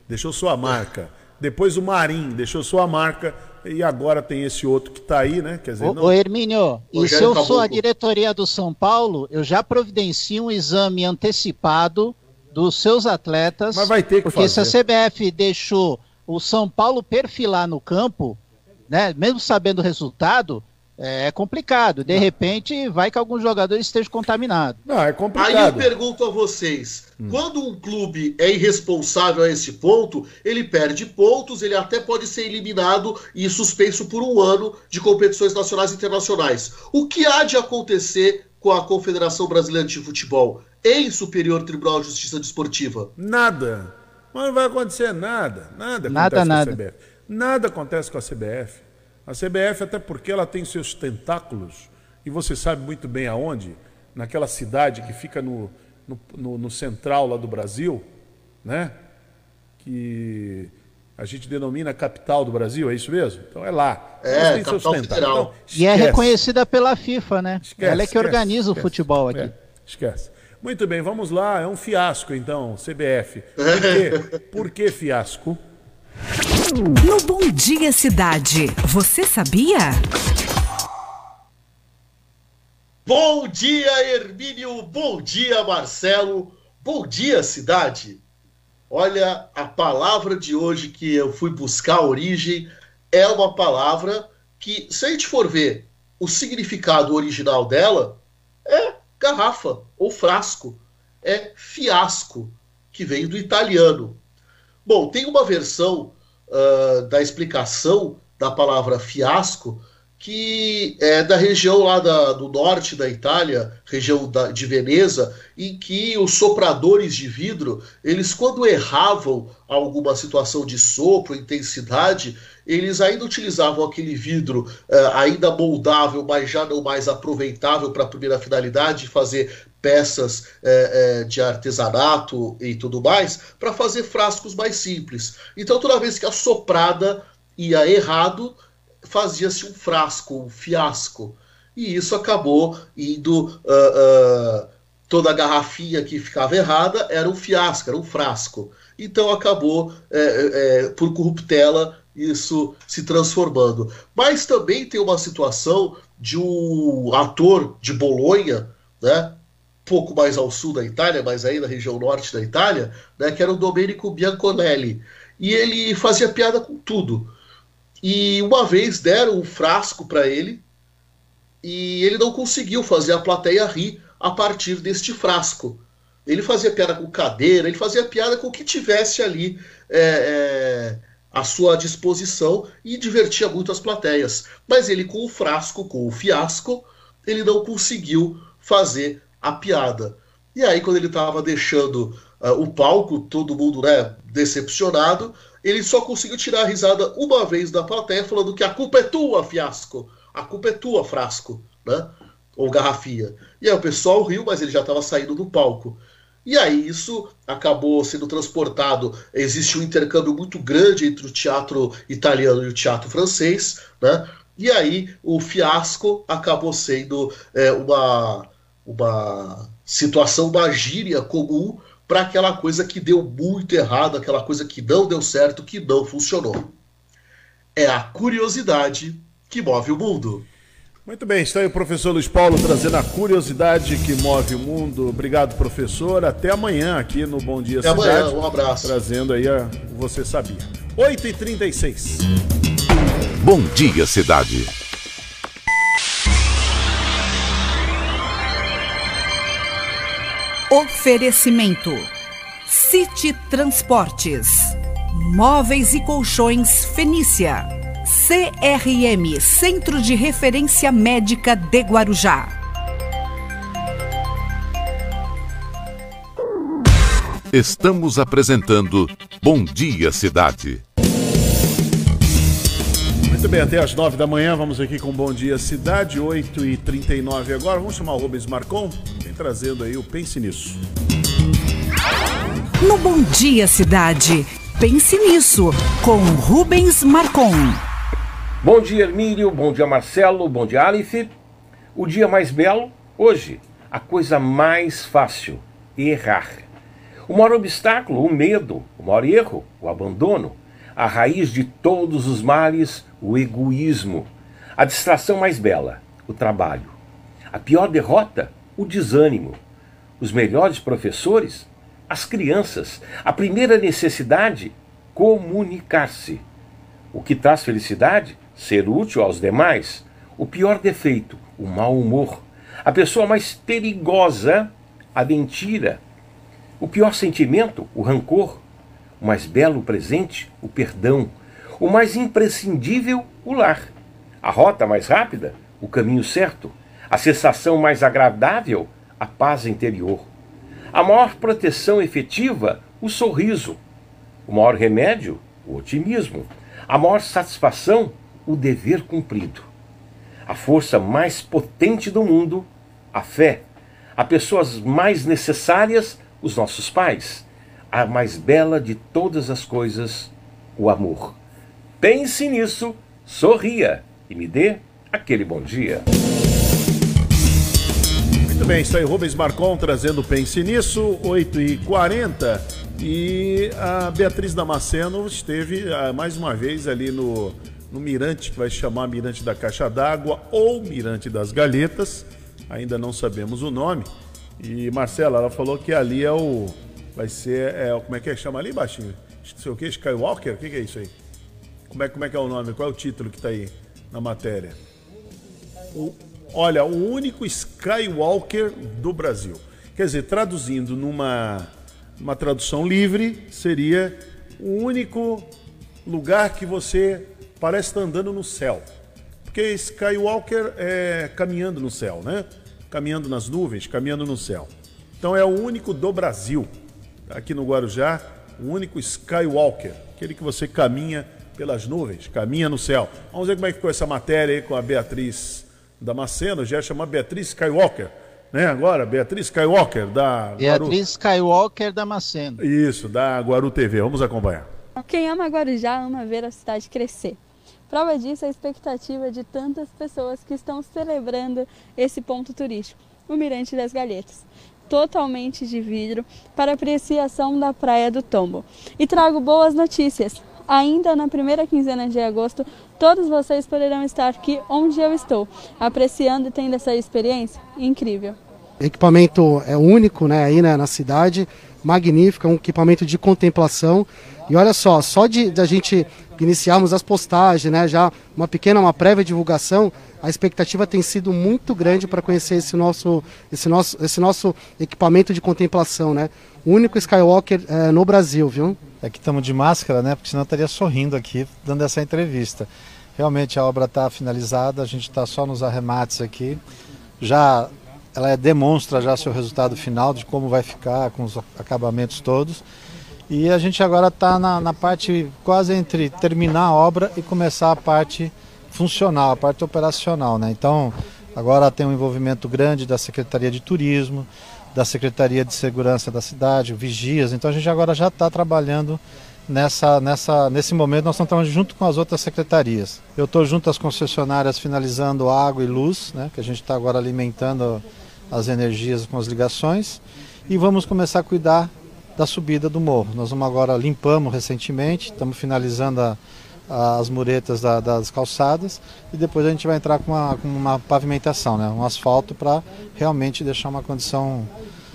deixou sua marca. Depois o Marim deixou sua marca. E agora tem esse outro que está aí, né? Quer dizer, ô, não... ô Hermínio, e se eu sou a diretoria do São Paulo, eu já providencio um exame antecipado dos seus atletas. Mas vai ter que porque fazer. se a CBF deixou o São Paulo perfilar no campo, né, mesmo sabendo o resultado, é complicado. De repente, vai que algum jogador esteja contaminado. Não, é complicado. Aí eu pergunto a vocês: hum. quando um clube é irresponsável a esse ponto, ele perde pontos, ele até pode ser eliminado e suspenso por um ano de competições nacionais e internacionais. O que há de acontecer com a Confederação Brasileira de Futebol? em Superior Tribunal de Justiça Desportiva? Nada. Mas não vai acontecer nada. Nada nada, acontece nada. com a CBF. Nada acontece com a CBF. A CBF, até porque ela tem seus tentáculos, e você sabe muito bem aonde, naquela cidade que fica no, no, no, no central lá do Brasil, né? Que a gente denomina capital do Brasil, é isso mesmo? Então é lá. É, tem seus tentáculos. Então, e é reconhecida pela FIFA, né? Esquece, Ela é que esquece, organiza esquece, o futebol aqui. É, esquece. Muito bem, vamos lá. É um fiasco, então, CBF. [laughs] Por quê? Por que fiasco? No Bom Dia Cidade, você sabia? Bom dia, Hermínio. Bom dia, Marcelo. Bom dia, cidade. Olha, a palavra de hoje que eu fui buscar a origem é uma palavra que, se a gente for ver o significado original dela, é garrafa ou frasco. É fiasco, que vem do italiano. Bom, tem uma versão uh, da explicação da palavra fiasco que é da região lá da, do norte da Itália, região da, de Veneza, em que os sopradores de vidro, eles quando erravam alguma situação de sopro, intensidade, eles ainda utilizavam aquele vidro uh, ainda moldável, mas já não mais aproveitável para a primeira finalidade, fazer peças uh, uh, de artesanato e tudo mais, para fazer frascos mais simples. Então, toda vez que a soprada ia errado, fazia-se um frasco, um fiasco. E isso acabou indo. toda a garrafinha que ficava errada era um fiasco, era um frasco. Então acabou, por corruptela, isso se transformando. Mas também tem uma situação de um ator de Bolonha, né? pouco mais ao sul da Itália, mas aí na região norte da Itália, né, que era o Domenico Bianconelli. E ele fazia piada com tudo. E uma vez deram um frasco para ele e ele não conseguiu fazer a plateia rir a partir deste frasco. Ele fazia piada com cadeira, ele fazia piada com o que tivesse ali. É, é à sua disposição e divertia muito as plateias. Mas ele, com o frasco, com o fiasco, ele não conseguiu fazer a piada. E aí, quando ele estava deixando uh, o palco, todo mundo né, decepcionado, ele só conseguiu tirar a risada uma vez da plateia, falando que a culpa é tua, fiasco, a culpa é tua, frasco, né? Ou garrafinha. E aí o pessoal riu, mas ele já estava saindo do palco. E aí isso acabou sendo transportado. Existe um intercâmbio muito grande entre o teatro italiano e o teatro francês, né? E aí o fiasco acabou sendo é, uma, uma situação, uma gíria comum para aquela coisa que deu muito errado, aquela coisa que não deu certo, que não funcionou. É a curiosidade que move o mundo. Muito bem, está aí o professor Luiz Paulo trazendo a curiosidade que move o mundo. Obrigado, professor. Até amanhã aqui no Bom Dia Até Cidade. Até amanhã, um abraço. Trazendo aí a Você Sabia. 8h36. Bom Dia Cidade. Oferecimento: City Transportes, Móveis e Colchões Fenícia. CRM Centro de Referência Médica de Guarujá. Estamos apresentando Bom Dia Cidade. Muito bem, até às nove da manhã, vamos aqui com Bom Dia Cidade, 8 e 39 agora. Vamos chamar o Rubens Marcon, trazendo aí o Pense Nisso. No Bom Dia Cidade, Pense Nisso, com Rubens Marcon. Bom dia, Hermílio. Bom dia, Marcelo. Bom dia, Aleph. O dia mais belo, hoje. A coisa mais fácil, errar. O maior obstáculo, o medo. O maior erro, o abandono. A raiz de todos os males, o egoísmo. A distração mais bela, o trabalho. A pior derrota, o desânimo. Os melhores professores, as crianças. A primeira necessidade, comunicar-se. O que traz felicidade? ser útil aos demais, o pior defeito, o mau humor, a pessoa mais perigosa, a mentira, o pior sentimento, o rancor, o mais belo presente, o perdão, o mais imprescindível, o lar, a rota mais rápida, o caminho certo, a sensação mais agradável, a paz interior, a maior proteção efetiva, o sorriso, o maior remédio, o otimismo, a maior satisfação, o dever cumprido. A força mais potente do mundo, a fé. A pessoas mais necessárias, os nossos pais. A mais bela de todas as coisas, o amor. Pense nisso, sorria e me dê aquele bom dia. Muito bem, está aí Rubens Marcon trazendo Pense Nisso, 8h40. E a Beatriz Damasceno esteve ah, mais uma vez ali no no mirante que vai chamar Mirante da Caixa d'Água ou Mirante das Galhetas, ainda não sabemos o nome. E Marcela, ela falou que ali é o. Vai ser. É, como é que é? Chama ali baixinho? Não sei o que, Skywalker? O que, que é isso aí? Como é, como é que é o nome? Qual é o título que está aí na matéria? O, olha, o único Skywalker do Brasil. Quer dizer, traduzindo numa uma tradução livre, seria o único lugar que você parece estar andando no céu. Porque Skywalker é caminhando no céu, né? Caminhando nas nuvens, caminhando no céu. Então é o único do Brasil, aqui no Guarujá, o único Skywalker, aquele que você caminha pelas nuvens, caminha no céu. Vamos ver como é que ficou essa matéria aí com a Beatriz Damasceno, já chama Beatriz Skywalker, né? Agora, Beatriz Skywalker da Beatriz Guaru... Skywalker Damasceno. Isso, da Guaru TV. Vamos acompanhar. Quem ama Guarujá ama ver a cidade crescer. Prova disso é a expectativa de tantas pessoas que estão celebrando esse ponto turístico, o Mirante das Galhetas, totalmente de vidro para apreciação da Praia do Tombo. E trago boas notícias. Ainda na primeira quinzena de agosto, todos vocês poderão estar aqui onde eu estou, apreciando e tendo essa experiência incrível. Equipamento é único, né, aí né, na cidade, magnífico, é um equipamento de contemplação. E olha só, só de, de a gente iniciarmos as postagens, né, já uma pequena, uma prévia divulgação, a expectativa tem sido muito grande para conhecer esse nosso, esse, nosso, esse nosso equipamento de contemplação, né? O único Skywalker é, no Brasil, viu? É que estamos de máscara, né? Porque senão estaria sorrindo aqui, dando essa entrevista. Realmente a obra está finalizada, a gente está só nos arremates aqui. já ela é, demonstra já seu resultado final de como vai ficar com os acabamentos todos. E a gente agora está na, na, parte quase entre terminar a obra e começar a parte funcional, a parte operacional. Né? Então, agora tem um envolvimento grande da Secretaria de Turismo, da Secretaria de Segurança da cidade, vigias. Então, a gente agora já está trabalhando nessa, nessa, nesse momento. Nós estamos trabalhando junto com as outras secretarias. Eu estou junto às concessionárias finalizando água e luz, né? que a gente está agora alimentando as energias com as ligações. E vamos começar a cuidar da subida do morro. Nós vamos agora limpamos recentemente, estamos finalizando a, a, as muretas da, das calçadas e depois a gente vai entrar com uma, com uma pavimentação, né? um asfalto para realmente deixar uma condição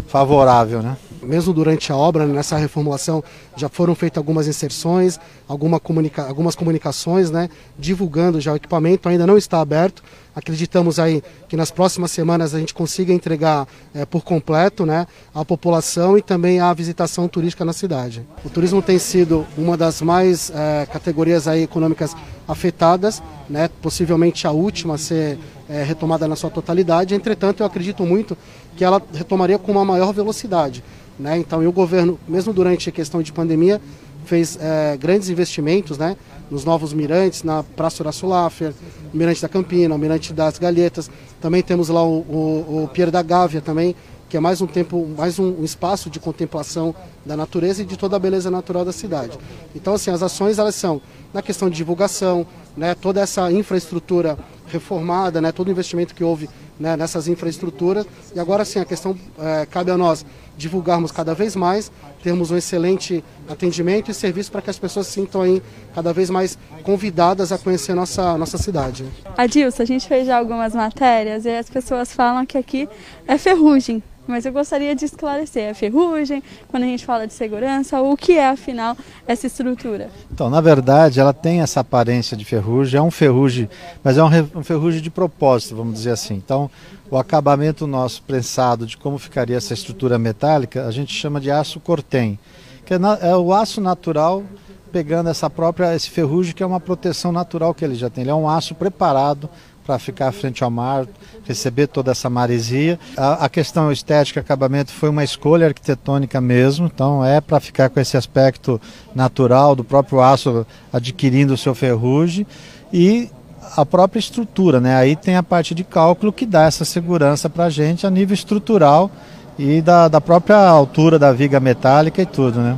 favorável. Né? Mesmo durante a obra, nessa reformulação, já foram feitas algumas inserções, alguma comunica algumas comunicações, né, divulgando já o equipamento, ainda não está aberto. Acreditamos aí que nas próximas semanas a gente consiga entregar é, por completo né, à população e também à visitação turística na cidade. O turismo tem sido uma das mais é, categorias aí econômicas afetadas, né, possivelmente a última a ser é, retomada na sua totalidade. Entretanto, eu acredito muito que ela retomaria com uma maior velocidade. Né? Então, o governo, mesmo durante a questão de pandemia, fez é, grandes investimentos né? nos novos mirantes, na Praça Laffer, o Mirante da Campina, o Mirante das Galhetas. Também temos lá o, o, o Pier da Gávea também, que é mais um tempo, mais um, espaço de contemplação da natureza e de toda a beleza natural da cidade. Então, assim, as ações elas são na questão de divulgação, né, toda essa infraestrutura reformada, né, todo o investimento que houve né, nessas infraestruturas. E agora sim, a questão é, cabe a nós divulgarmos cada vez mais, termos um excelente atendimento e serviço para que as pessoas se sintam aí cada vez mais convidadas a conhecer nossa, nossa cidade. Adilson, a gente fez já algumas matérias e as pessoas falam que aqui é ferrugem. Mas eu gostaria de esclarecer a ferrugem, quando a gente fala de segurança, o que é afinal essa estrutura? Então, na verdade, ela tem essa aparência de ferrugem, é um ferrugem, mas é um ferrugem de propósito, vamos dizer assim. Então, o acabamento nosso prensado de como ficaria essa estrutura metálica, a gente chama de aço cortem, que é, é o aço natural pegando essa própria esse ferrugem que é uma proteção natural que ele já tem. Ele é um aço preparado para ficar frente ao mar, receber toda essa maresia. A, a questão estética, acabamento, foi uma escolha arquitetônica mesmo, então é para ficar com esse aspecto natural do próprio aço adquirindo o seu ferrugem e a própria estrutura, né? Aí tem a parte de cálculo que dá essa segurança para a gente a nível estrutural e da, da própria altura da viga metálica e tudo, né?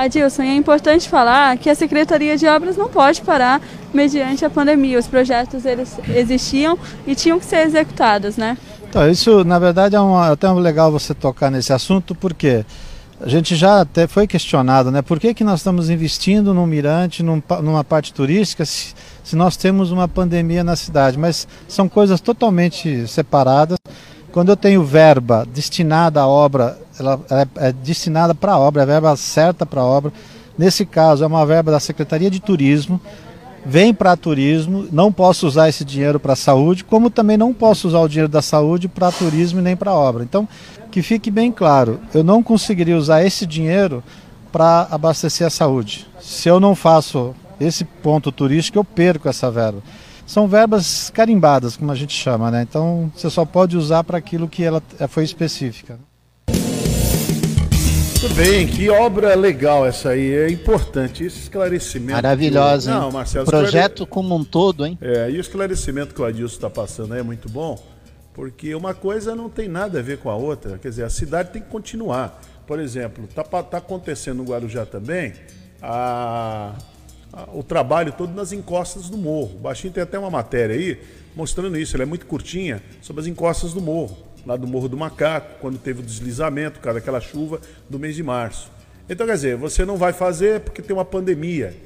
Adilson, é importante falar que a Secretaria de Obras não pode parar mediante a pandemia. Os projetos eles existiam e tinham que ser executados, né? Então, isso na verdade é, um, é até legal você tocar nesse assunto, porque a gente já até foi questionado, né? Por que, que nós estamos investindo num mirante, num, numa parte turística, se, se nós temos uma pandemia na cidade? Mas são coisas totalmente separadas. Quando eu tenho verba destinada à obra, ela, é, é destinada para a obra, é verba certa para a obra. Nesse caso, é uma verba da Secretaria de Turismo, vem para turismo, não posso usar esse dinheiro para saúde, como também não posso usar o dinheiro da saúde para turismo e nem para obra. Então, que fique bem claro, eu não conseguiria usar esse dinheiro para abastecer a saúde. Se eu não faço esse ponto turístico, eu perco essa verba são verbas carimbadas, como a gente chama, né? Então você só pode usar para aquilo que ela foi específica. Muito bem, que obra legal essa aí, é importante esse esclarecimento. Maravilhosa, Não, Marcelo, Projeto esclare... como um todo, hein? É, e o esclarecimento que o Adilson está passando aí é muito bom, porque uma coisa não tem nada a ver com a outra, quer dizer, a cidade tem que continuar. Por exemplo, está tá acontecendo no Guarujá também a o trabalho todo nas encostas do morro. O Baixinho tem até uma matéria aí mostrando isso, ela é muito curtinha, sobre as encostas do morro, lá do Morro do Macaco, quando teve o deslizamento, por causa daquela chuva do mês de março. Então, quer dizer, você não vai fazer porque tem uma pandemia.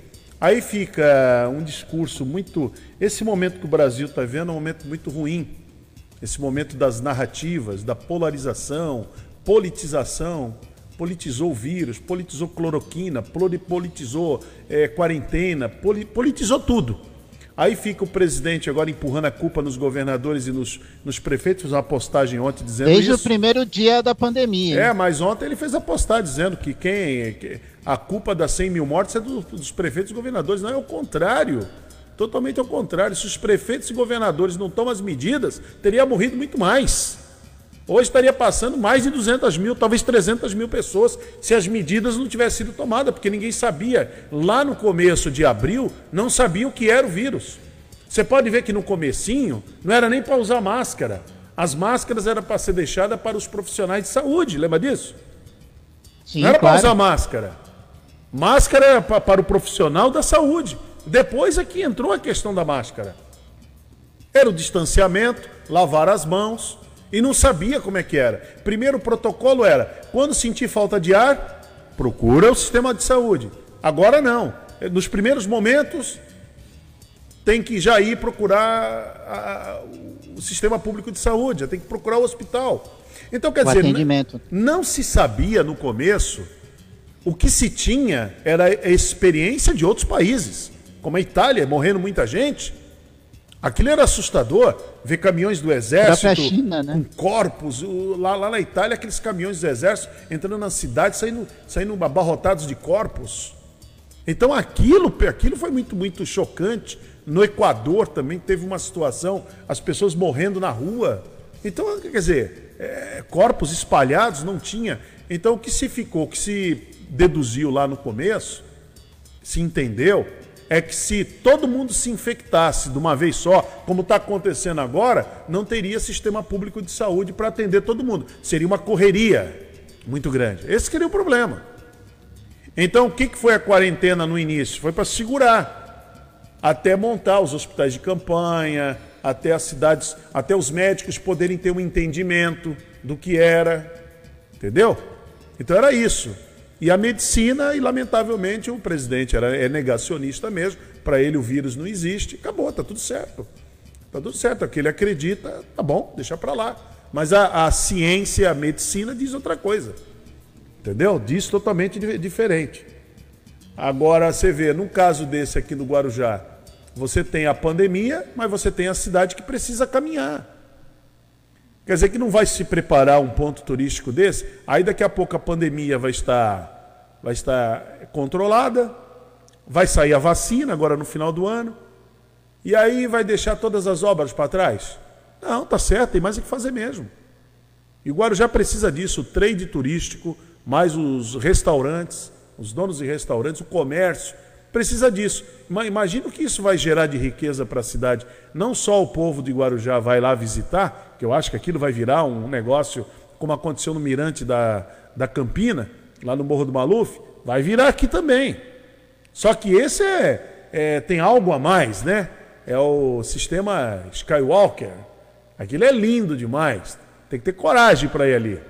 Aí fica um discurso muito. Esse momento que o Brasil está vendo é um momento muito ruim. Esse momento das narrativas, da polarização, politização politizou o vírus, politizou cloroquina, politizou é, quarentena, politizou tudo. Aí fica o presidente agora empurrando a culpa nos governadores e nos, nos prefeitos, fez uma postagem ontem dizendo Desde isso. o primeiro dia da pandemia. É, mas ontem ele fez a postagem dizendo que quem que a culpa das 100 mil mortes é do, dos prefeitos e governadores. Não, é o contrário. Totalmente ao contrário. Se os prefeitos e governadores não tomam as medidas, teria morrido muito mais. Hoje estaria passando mais de 200 mil, talvez 300 mil pessoas, se as medidas não tivessem sido tomadas, porque ninguém sabia. Lá no começo de abril, não sabia o que era o vírus. Você pode ver que no comecinho, não era nem para usar máscara. As máscaras eram para ser deixadas para os profissionais de saúde, lembra disso? Sim, não era claro. para usar máscara. Máscara era para o profissional da saúde. Depois é que entrou a questão da máscara. Era o distanciamento, lavar as mãos, e não sabia como é que era. Primeiro protocolo era: quando sentir falta de ar, procura o sistema de saúde. Agora não. Nos primeiros momentos, tem que já ir procurar a, o sistema público de saúde, já tem que procurar o hospital. Então, quer o dizer, atendimento. não se sabia no começo, o que se tinha era a experiência de outros países, como a Itália, morrendo muita gente. Aquilo era assustador, ver caminhões do exército China, né? com corpos. Lá, lá na Itália, aqueles caminhões do exército entrando na cidade, saindo, saindo abarrotados de corpos. Então aquilo, aquilo foi muito, muito chocante. No Equador também teve uma situação, as pessoas morrendo na rua. Então, quer dizer, é, corpos espalhados não tinha. Então o que se ficou, o que se deduziu lá no começo, se entendeu, é que se todo mundo se infectasse de uma vez só, como está acontecendo agora, não teria sistema público de saúde para atender todo mundo. Seria uma correria muito grande. Esse seria o problema. Então, o que foi a quarentena no início? Foi para segurar até montar os hospitais de campanha, até as cidades, até os médicos poderem ter um entendimento do que era, entendeu? Então era isso. E a medicina, e lamentavelmente o presidente era, é negacionista mesmo, para ele o vírus não existe, acabou, tá tudo certo. Tá tudo certo, é o que ele acredita, tá bom, deixa para lá. Mas a, a, ciência, a medicina diz outra coisa. Entendeu? Diz totalmente diferente. Agora você vê, no caso desse aqui no Guarujá, você tem a pandemia, mas você tem a cidade que precisa caminhar. Quer dizer que não vai se preparar um ponto turístico desse? Aí daqui a pouco a pandemia vai estar, vai estar controlada, vai sair a vacina agora no final do ano, e aí vai deixar todas as obras para trás? Não, tá certo, tem mais o que fazer mesmo. E Guarujá precisa disso, o trade turístico, mais os restaurantes, os donos de restaurantes, o comércio, precisa disso. Imagina o que isso vai gerar de riqueza para a cidade. Não só o povo de Guarujá vai lá visitar, que eu acho que aquilo vai virar um negócio como aconteceu no Mirante da, da Campina, lá no Morro do Maluf, vai virar aqui também. Só que esse é, é tem algo a mais, né? É o sistema Skywalker. Aquilo é lindo demais. Tem que ter coragem para ir ali.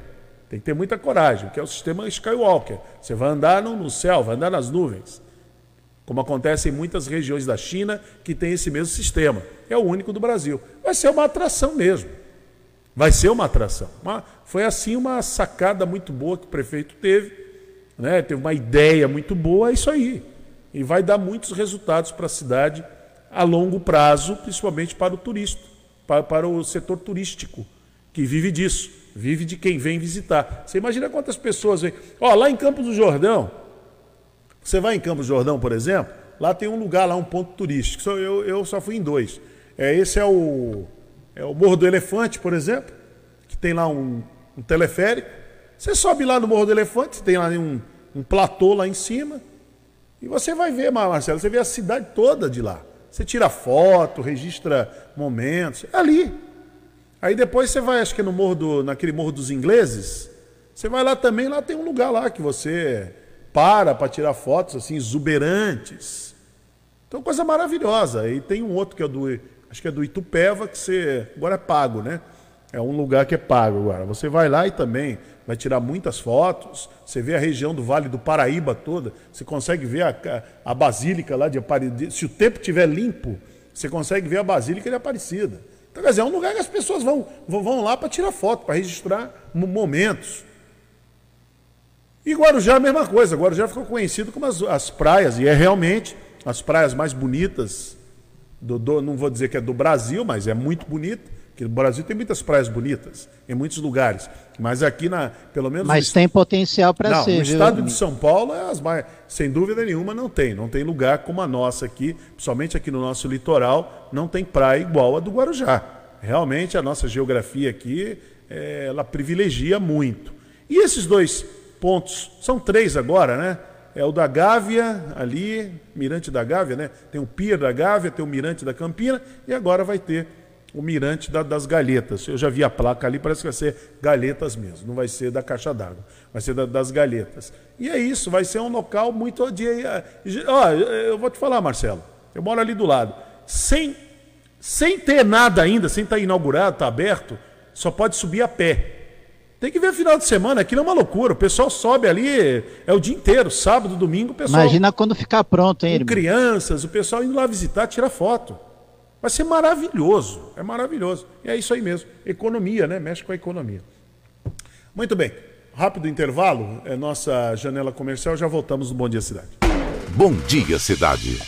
Tem que ter muita coragem, que é o sistema Skywalker. Você vai andar no, no céu, vai andar nas nuvens como acontece em muitas regiões da China que tem esse mesmo sistema. É o único do Brasil. Vai ser uma atração mesmo. Vai ser uma atração. Uma, foi assim uma sacada muito boa que o prefeito teve, né? teve uma ideia muito boa, é isso aí. E vai dar muitos resultados para a cidade a longo prazo, principalmente para o turista, para, para o setor turístico, que vive disso, vive de quem vem visitar. Você imagina quantas pessoas vêm. Ó, lá em Campos do Jordão, você vai em Campos do Jordão, por exemplo, lá tem um lugar, lá um ponto turístico. Eu, eu só fui em dois. É, esse é o, é o Morro do Elefante, por exemplo, que tem lá um, um teleférico. Você sobe lá no Morro do Elefante, tem lá um, um platô lá em cima, e você vai ver, Marcelo, você vê a cidade toda de lá. Você tira foto, registra momentos, é ali. Aí depois você vai, acho que é no morro do, naquele Morro dos Ingleses, você vai lá também, lá tem um lugar lá que você para para tirar fotos assim exuberantes. Então coisa maravilhosa. E tem um outro que é do, acho que é do Itupeva que você agora é pago, né? É um lugar que é pago agora. Você vai lá e também vai tirar muitas fotos. Você vê a região do Vale do Paraíba toda. Você consegue ver a, a Basílica lá de Aparecida. Se o tempo estiver limpo, você consegue ver a Basílica de Aparecida. Então, quer dizer, é um lugar que as pessoas vão, vão lá para tirar foto, para registrar momentos. E Guarujá a mesma coisa. Guarujá ficou conhecido como as, as praias, e é realmente as praias mais bonitas, do, do, não vou dizer que é do Brasil, mas é muito bonita. Porque o Brasil tem muitas praias bonitas, em muitos lugares. Mas aqui, na, pelo menos. Mas tem potencial para ser. No viu? estado de São Paulo, é as mais, sem dúvida nenhuma, não tem. Não tem lugar como a nossa aqui, principalmente aqui no nosso litoral, não tem praia igual a do Guarujá. Realmente a nossa geografia aqui, é, ela privilegia muito. E esses dois pontos, são três agora, né? É o da Gávea, ali, Mirante da Gávea, né? Tem o Pier da Gávea, tem o Mirante da Campina, e agora vai ter o Mirante da, das Galhetas. Eu já vi a placa ali, parece que vai ser Galhetas mesmo, não vai ser da Caixa d'Água, vai ser da, das Galhetas. E é isso, vai ser um local muito. De, ó, eu vou te falar, Marcelo, eu moro ali do lado. Sem, sem ter nada ainda, sem estar inaugurado, estar aberto, só pode subir a pé. Tem que ver final de semana, aquilo é uma loucura. O pessoal sobe ali, é o dia inteiro, sábado, domingo, o pessoal. Imagina quando ficar pronto, hein, com crianças, o pessoal indo lá visitar, tirar foto. Vai ser maravilhoso, é maravilhoso. E é isso aí mesmo. Economia, né? Mexe com a economia. Muito bem. Rápido intervalo, é nossa janela comercial, já voltamos no Bom Dia Cidade. Bom Dia Cidade.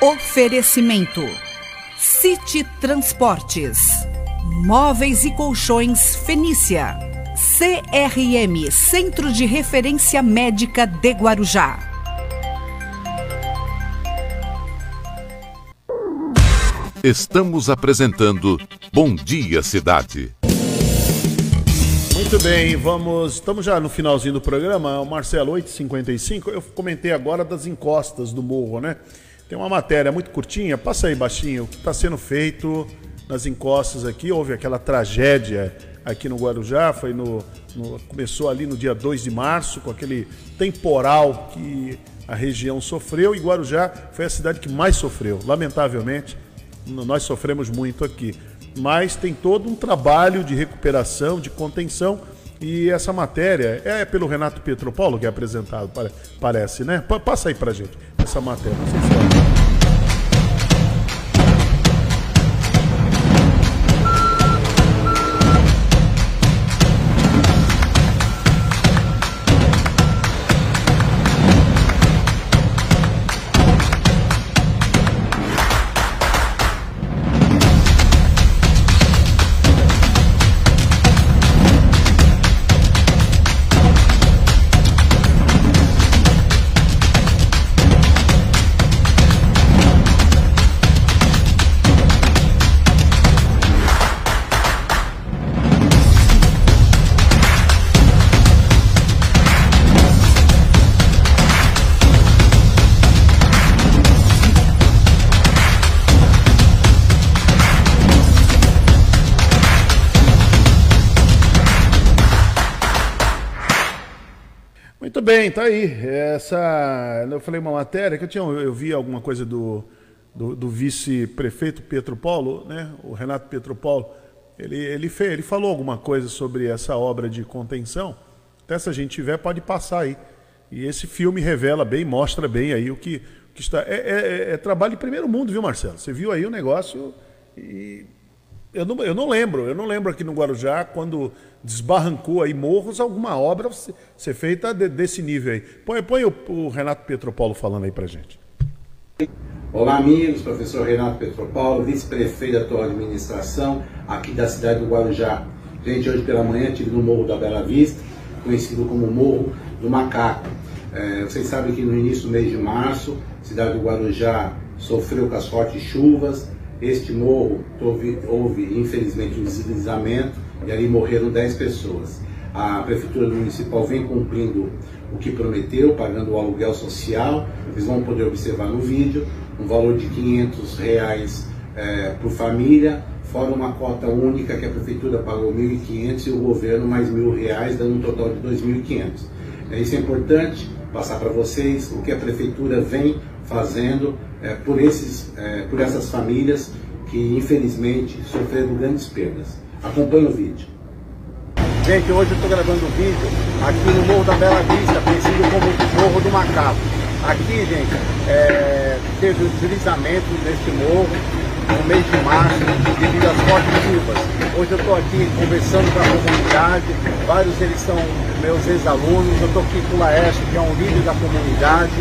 Oferecimento: City Transportes, Móveis e Colchões Fenícia, CRM Centro de Referência Médica de Guarujá. Estamos apresentando Bom Dia Cidade. Muito bem, vamos. Estamos já no finalzinho do programa. Marcelo, 8h55. Eu comentei agora das encostas do morro, né? Tem uma matéria muito curtinha, passa aí baixinho, o que está sendo feito nas encostas aqui. Houve aquela tragédia aqui no Guarujá, foi no, no, começou ali no dia 2 de março, com aquele temporal que a região sofreu, e Guarujá foi a cidade que mais sofreu, lamentavelmente. Nós sofremos muito aqui. Mas tem todo um trabalho de recuperação, de contenção. E essa matéria é pelo Renato Petropaulo que é apresentado, parece, né? Passa aí pra gente essa matéria. Não sei se é. Bem, tá aí. Essa, eu falei uma matéria que eu tinha, eu vi alguma coisa do, do, do vice-prefeito Petro Paulo, né? O Renato Petro Paulo. Ele, ele, fez, ele falou alguma coisa sobre essa obra de contenção. Até se a gente tiver, pode passar aí. E esse filme revela bem, mostra bem aí o que, que está. É, é, é trabalho de primeiro mundo, viu, Marcelo? Você viu aí o negócio e eu não, eu não lembro, eu não lembro aqui no Guarujá, quando desbarrancou aí morros, alguma obra ser feita de, desse nível aí. Põe, põe o, o, Renato Petropaulo falando aí pra gente. Olá amigos, professor Renato Petropaulo, vice-prefeito da atual administração aqui da cidade do Guarujá. Gente, hoje pela manhã estive no Morro da Bela Vista, conhecido como Morro do Macaco. É, vocês sabem que no início do mês de março, a cidade do Guarujá sofreu com as fortes chuvas, este morro houve, houve, infelizmente um deslizamento e ali morreram 10 pessoas. A Prefeitura Municipal vem cumprindo o que prometeu, pagando o aluguel social. Vocês vão poder observar no vídeo um valor de 500 reais é, por família, fora uma cota única que a Prefeitura pagou 1.500 e o governo mais mil reais, dando um total de 2.500. É, isso é importante passar para vocês o que a Prefeitura vem fazendo é, por, esses, é, por essas famílias que infelizmente sofreram grandes perdas. Acompanhe o vídeo. Gente, hoje eu estou gravando um vídeo aqui no Morro da Bela Vista, conhecido como Morro do Macaco. Aqui, gente, é, teve o deslizamento neste morro no mês de março devido às fortes chuvas. Hoje eu estou aqui conversando com a comunidade, vários deles são meus ex-alunos, eu estou aqui com o Laércio, que é um líder da comunidade,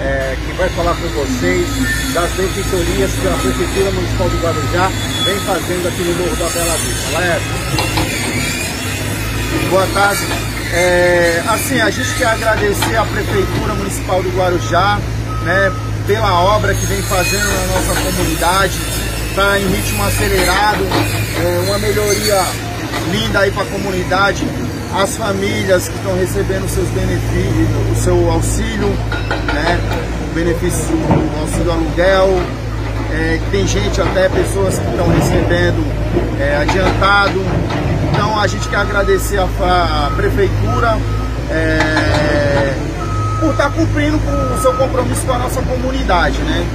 é, que vai falar com vocês das benfeitorias que a Prefeitura Municipal do Guarujá vem fazendo aqui no Morro da Bela Vista. Laércio. Boa tarde. É, assim, a gente quer agradecer à Prefeitura Municipal do Guarujá, né, pela obra que vem fazendo na nossa comunidade. Está em ritmo acelerado, é, uma melhoria linda aí para a comunidade. As famílias que estão recebendo seus benefícios, o seu auxílio, né, o benefício do auxílio aluguel, é, tem gente, até pessoas que estão recebendo é, adiantado. Então a gente quer agradecer a, a prefeitura é, por estar tá cumprindo com o seu compromisso com a nossa comunidade, né?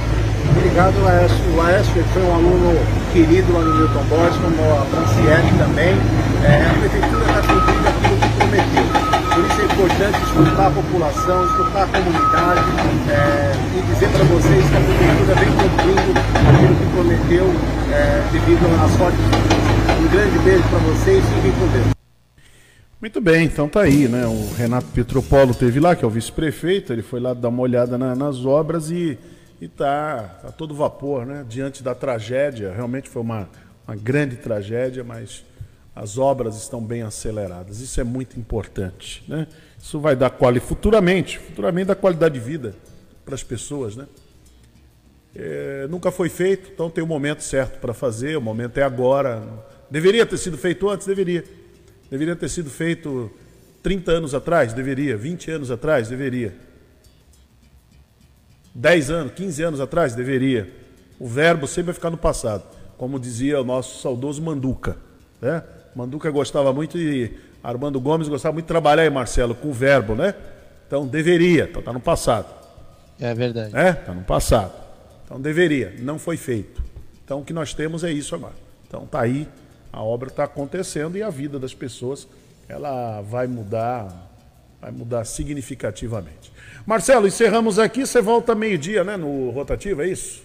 Obrigado, Laércio. O Laércio foi um aluno querido lá no Milton Borges, como a Franciele também. É, a prefeitura está cumprindo aquilo que prometeu. Por isso é importante escutar a população, escutar a comunidade é, e dizer para vocês que a prefeitura vem cumprindo aquilo que prometeu é, devido às fortes Um grande beijo para vocês e fiquem com Deus. Muito bem, então tá aí, né? O Renato Petropolo teve lá, que é o vice-prefeito, ele foi lá dar uma olhada na, nas obras e e está tá todo vapor, né? Diante da tragédia, realmente foi uma, uma grande tragédia, mas as obras estão bem aceleradas. Isso é muito importante, né? Isso vai dar qualidade futuramente, futuramente dá qualidade de vida para as pessoas, né? É, nunca foi feito, então tem o momento certo para fazer, o momento é agora. Deveria ter sido feito antes? Deveria. Deveria ter sido feito 30 anos atrás? Deveria. 20 anos atrás? Deveria. 10 anos, 15 anos atrás? Deveria. O verbo sempre vai ficar no passado, como dizia o nosso saudoso Manduca. Né? Manduca gostava muito e Armando Gomes gostava muito de trabalhar aí, Marcelo, com o verbo, né? Então deveria, então está no passado. É verdade. É, está no passado. Então deveria, não foi feito. Então o que nós temos é isso agora. Então está aí, a obra está acontecendo e a vida das pessoas ela vai mudar, vai mudar significativamente. Marcelo, encerramos aqui. Você volta meio-dia, né, no rotativo, é isso?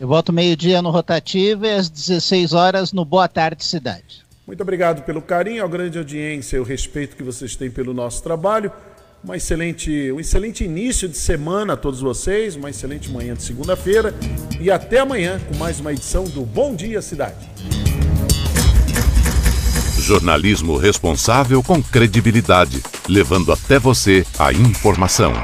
Eu volto meio-dia no rotativo e às 16 horas no Boa Tarde Cidade. Muito obrigado pelo carinho, a grande audiência e o respeito que vocês têm pelo nosso trabalho. Uma excelente, um excelente início de semana a todos vocês, uma excelente manhã de segunda-feira e até amanhã com mais uma edição do Bom Dia Cidade. Jornalismo responsável com credibilidade, levando até você a informação.